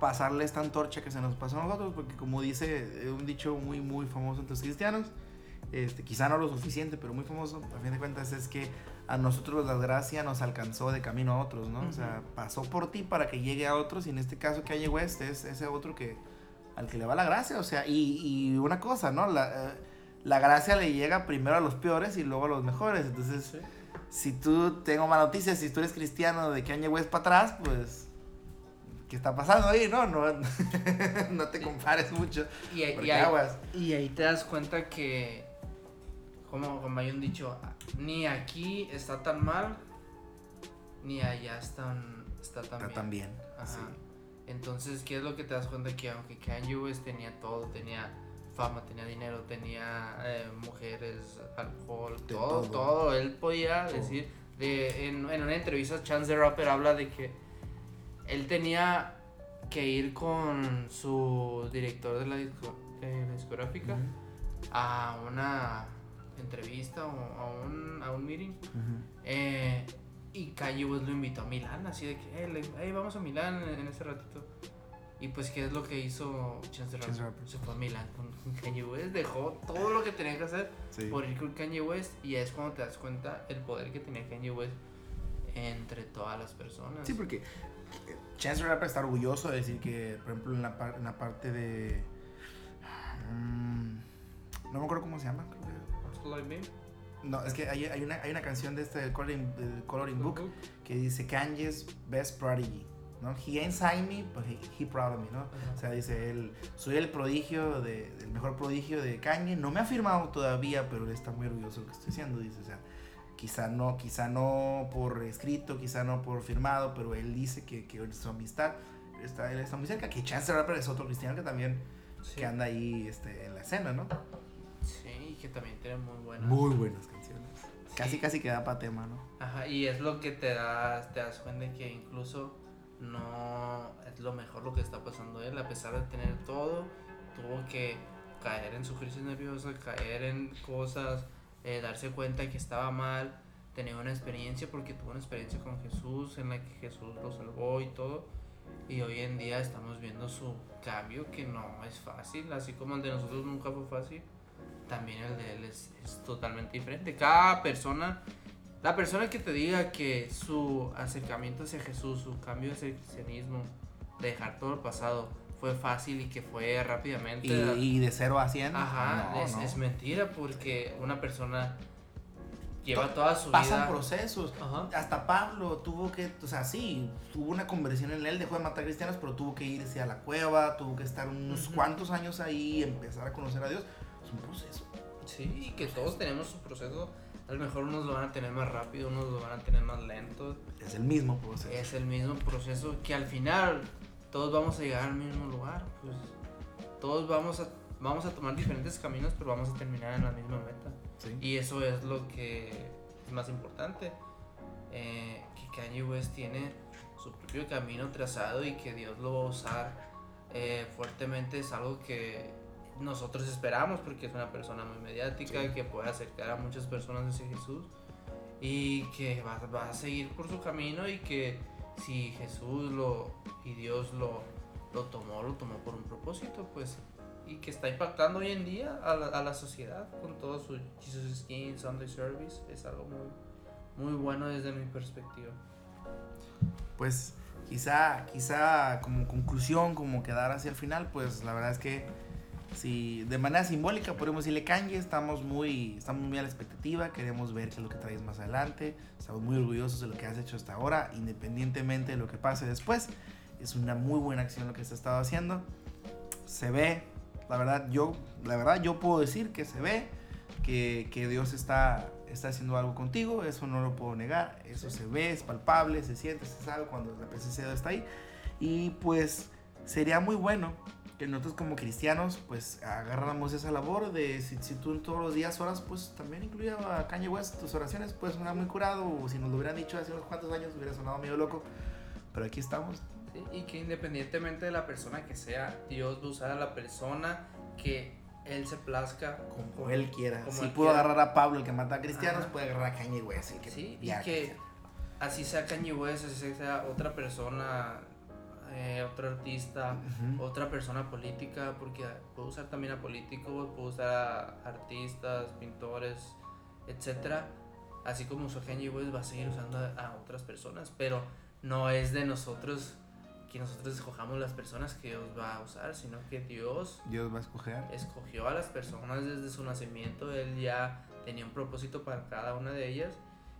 pasarle esta antorcha que se nos pasó a nosotros, porque como dice un dicho muy, muy famoso entre los cristianos, este, quizá no lo suficiente, pero muy famoso, a fin de cuentas, es que a nosotros la gracia nos alcanzó de camino a otros, ¿no? O sea, pasó por ti para que llegue a otros, y en este caso que llegó este es ese otro que al que le va la gracia, o sea, y, y una cosa, ¿no? La, eh, la gracia le llega primero a los peores y luego a los mejores. Entonces, si tú tengo malas noticias, si tú eres cristiano de que año es para atrás, pues ¿qué está pasando ahí? No, no, no te compares mucho. Y, y, ahí, y ahí te das cuenta que, como, como hay un dicho, ni aquí está tan mal, ni allá está, está tan está bien. Tan bien. Entonces, ¿qué es lo que te das cuenta? Que aunque Kanye West tenía todo, tenía fama, tenía dinero, tenía eh, mujeres, alcohol, todo, todo, Él podía decir, de, en, una entrevista Chance the Rapper habla de que él tenía que ir con su director de la, discográfica a una entrevista o a un, a un meeting. Eh, y Kanye West lo invitó a Milán, así de que, hey, vamos a Milán en, en ese ratito. Y pues, ¿qué es lo que hizo Chance the Rapper? Se fue a Milan con, Kanye West, dejó todo lo que tenía que hacer por ir con Kanye West. Y es cuando te das cuenta el poder que tenía Kanye West entre todas las personas. Sí, porque Chance the Rapper está orgulloso de decir que, por ejemplo, en la, en la parte de. Mm, no me acuerdo cómo se llama. No, es que hay, hay, una, hay una canción de este del Coloring, del Coloring Book que dice Kanye's best prodigy. ¿No? He ain't signed me, but he, he proud of me, ¿no? O sea, dice él, soy el prodigio, de, el mejor prodigio de Kanye. No me ha firmado todavía, pero él está muy orgulloso de lo que estoy haciendo, dice. O sea, quizá no, quizá no por escrito, quizá no por firmado, pero él dice que, que su amistad está, él está muy cerca. Que Chance Rapper es otro cristiano que también Sí. que anda ahí este, en la escena, ¿no? Sí, y que también tiene muy buenas. Muy buenas canciones. Sí. Casi, casi queda para tema, ¿no? Ajá, y es lo que te das, te das cuenta que incluso no es lo mejor lo que está pasando él, a pesar de tener todo, tuvo que caer en su crisis nerviosa, caer en cosas, eh, darse cuenta que estaba mal, tener una experiencia, porque tuvo una experiencia con Jesús en la que Jesús lo salvó y todo, y hoy en día estamos viendo su cambio, que no es fácil, así como el de nosotros nunca fue fácil, también el de él es, es totalmente diferente. Cada persona la persona que te diga que su acercamiento hacia Jesús, su cambio hacia el cristianismo, dejar todo el pasado, fue fácil y que fue rápidamente. Y, y de 0 a 100. Ajá, no, es, no. es mentira porque una persona lleva toda su Pasan vida. procesos. Ajá. Hasta Pablo tuvo que, o sea, sí, tuvo una conversión en él, dejó de matar cristianos, pero tuvo que irse a la cueva, tuvo que estar unos Ujú. cuantos años ahí, empezar a conocer a Dios. Es un proceso. Sí, y que todos tenemos su proceso. A lo mejor unos lo van a tener más rápido, unos lo van a tener más lento. Es el mismo proceso. Es el mismo proceso que al final todos vamos a llegar al mismo lugar. Pues todos vamos a, vamos a tomar diferentes caminos, pero vamos a terminar en la misma meta. Sí. Y eso es lo que es más importante. eh, que Kanye West tiene su propio camino trazado y que Dios lo va a usar eh, fuertemente es algo que nosotros esperamos porque es una persona muy mediática Sí. que puede acercar a muchas personas hacia Jesús y que va, va a seguir por su camino y que si Jesús lo y Dios lo, lo tomó, lo tomó por un propósito, pues y que está impactando hoy en día a la, a la sociedad con todo su Jesus King, Sunday Service, es algo muy, muy bueno desde mi perspectiva. Pues quizá, quizá como conclusión, como quedar hacia el final, pues la verdad es que si de manera simbólica podemos decirle Kanye, estamos muy, estamos muy a la expectativa, queremos ver qué es lo que traes más adelante, estamos muy orgullosos de lo que has hecho hasta ahora, independientemente de lo que pase después, es una muy buena acción lo que se ha estado haciendo, se ve, la verdad yo, la verdad yo puedo decir que se ve, que, que Dios está, está haciendo algo contigo, eso no lo puedo negar, eso se ve, es palpable, se siente, se sabe cuando la presencia de Dios está ahí. Y pues sería muy bueno que nosotros como cristianos pues agarráramos esa labor de si, si tú todos los días oras, pues también incluya a Kanye West tus oraciones, puede sonar muy curado, o si nos lo hubieran dicho hace unos cuantos años hubiera sonado medio loco, pero aquí estamos. ¿sí? Y que independientemente de la persona que sea, Dios va a usar a la persona que Él se plazca Como él quiera. como si él pudo quiera. agarrar a Pablo, el que mata a cristianos, Ajá. puede agarrar a Kanye West, el que Sí, y que así sea Kanye West, así sea otra persona, eh, otro artista, Ujú. otra persona política, porque puedo usar también a políticos, puedo usar a artistas, pintores, etcétera. Así como usó Kanye West, va a seguir usando a, a otras personas, pero no es de nosotros que nosotros escojamos las personas que Dios va a usar, sino que Dios Dios va a escoger. escogió a las personas desde su nacimiento, él ya tenía un propósito para cada una de ellas.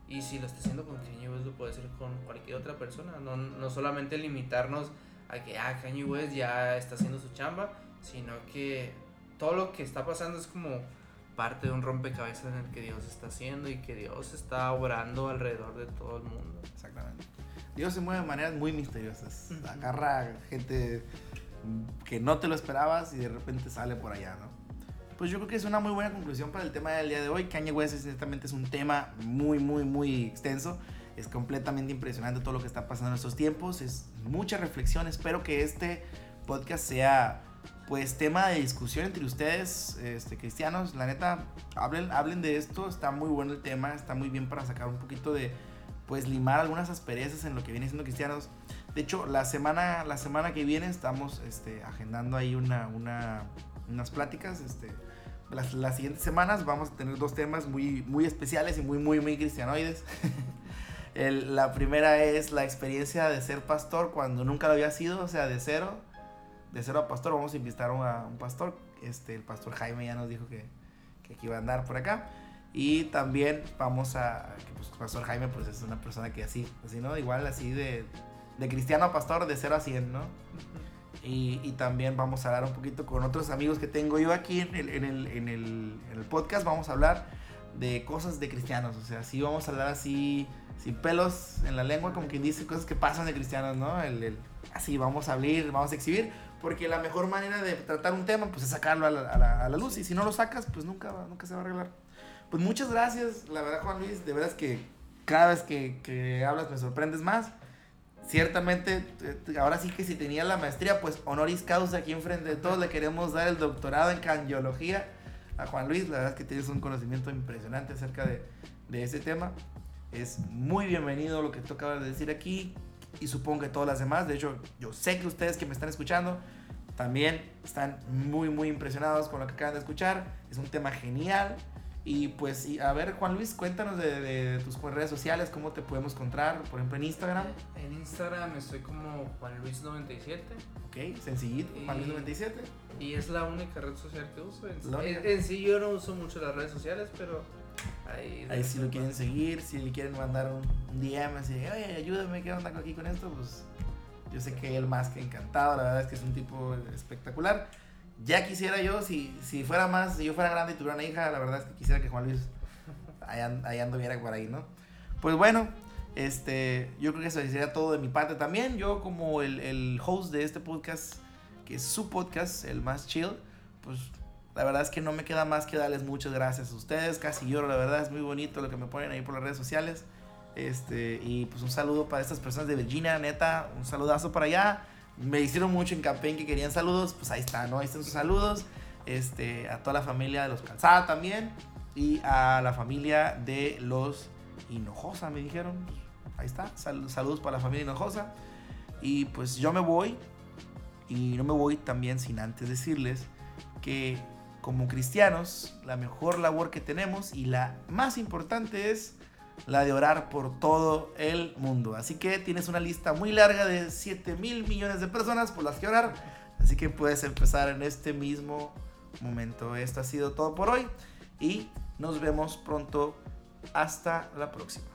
Y si lo está haciendo con Kanye West, lo puede hacer con cualquier otra persona. No, no solamente limitarnos a que ah, Kanye West ya está haciendo su chamba, sino que todo lo que está pasando es como parte de un rompecabezas en el que Dios está haciendo y que Dios está obrando alrededor de todo el mundo. Exactamente. Dios se mueve de maneras muy misteriosas. Agarra gente que no te lo esperabas y de repente sale por allá, ¿no? Pues yo creo que es una muy buena conclusión para el tema del día de hoy. Kanye West es, ciertamente es un tema muy, muy, muy extenso. Es completamente impresionante todo lo que está pasando en estos tiempos. Es mucha reflexión. Espero que este podcast sea pues tema de discusión entre ustedes, este, cristianos. La neta, hablen, hablen de esto. Está muy bueno el tema. Está muy bien para sacar un poquito de, pues limar algunas asperezas en lo que viene siendo cristianos. De hecho, la semana, la semana que viene estamos este, agendando ahí una, una, unas pláticas. Este, las, las siguientes semanas vamos a tener dos temas muy, muy especiales y muy, muy, muy cristianoides. El- la primera es la experiencia de ser pastor cuando nunca lo había sido, o sea, de cero. De cero a pastor, vamos a invitar a un pastor. Este, el pastor Jaime ya nos dijo que, que aquí iba a andar por acá. Y también vamos a, que pues Pastor Jaime pues es una persona que así, así, ¿no? Igual así de, de cristiano a pastor de 0 a 100, ¿no? Y, y, también vamos a hablar un poquito con otros amigos que tengo yo aquí en el, en el, en el, en el podcast. Vamos a hablar de cosas de cristianos. O sea, sí vamos a hablar así, sin pelos en la lengua, como quien dice, cosas que pasan de cristianos, ¿no? El, el, así vamos a abrir, vamos a exhibir. Porque la mejor manera de tratar un tema, pues es sacarlo a la, a la, a la luz. Y si no lo sacas, pues nunca, nunca se va a arreglar. Pues muchas gracias, la verdad, Juan Luis. De verdad es que cada vez que, que hablas me sorprendes más ciertamente, eh, ahora sí que si tenía la maestría, pues honoris causa aquí enfrente de todos, le queremos dar el doctorado en cangiología a Juan Luis. La verdad es que tienes un conocimiento impresionante acerca de, de ese tema. Es muy bienvenido lo que tú acabas de decir aquí y supongo que todas las demás. De hecho, yo sé que ustedes que me están escuchando también están muy, muy impresionados con lo que acaban de escuchar. Es un tema genial. Y pues, y, a ver, Juan Luis, cuéntanos de, de, tus redes sociales, cómo te podemos encontrar, por ejemplo, en Instagram. En Instagram estoy como Juan Luis97. Ok, sencillito, y, Juan Luis97. Y es la única red social que uso. En, en, en, sí, yo no uso mucho las redes sociales, pero ahí. Ahí si lo quieren seguir, si le quieren mandar un, un DM así, oye, ayúdame, ¿qué onda aquí con esto? Pues yo sé que él más que encantado, la verdad es que es un tipo espectacular. Ya quisiera yo, si, si fuera más, si yo fuera grande y tuviera una hija, la verdad es que quisiera que Juan Luis ahí, ahí anduviera por ahí, ¿no? Pues bueno, este, yo creo que eso sería todo de mi parte también. Yo como el, el host de este podcast, que es su podcast, el más chill, pues la verdad es que no me queda más que darles muchas gracias a ustedes. Casi lloro, la verdad es muy bonito lo que me ponen ahí por las redes sociales. Este, y pues un saludo para estas personas de Virginia, neta, un saludazo para allá me hicieron mucho en que querían saludos, pues ahí está, ¿no? Ahí están sus saludos. Este, a toda la familia de los Calzada también. Y a la familia de los Hinojosa, me dijeron. Ahí está, Sal saludos para la familia Hinojosa. Y pues yo me voy. Y no me voy también sin antes decirles que como cristianos, la mejor labor que tenemos y la más importante es la de orar por todo el mundo. Así que tienes una lista muy larga de 7 mil millones de personas por las que orar. Así que puedes empezar en este mismo momento. Esto ha sido todo por hoy y nos vemos pronto. Hasta la próxima.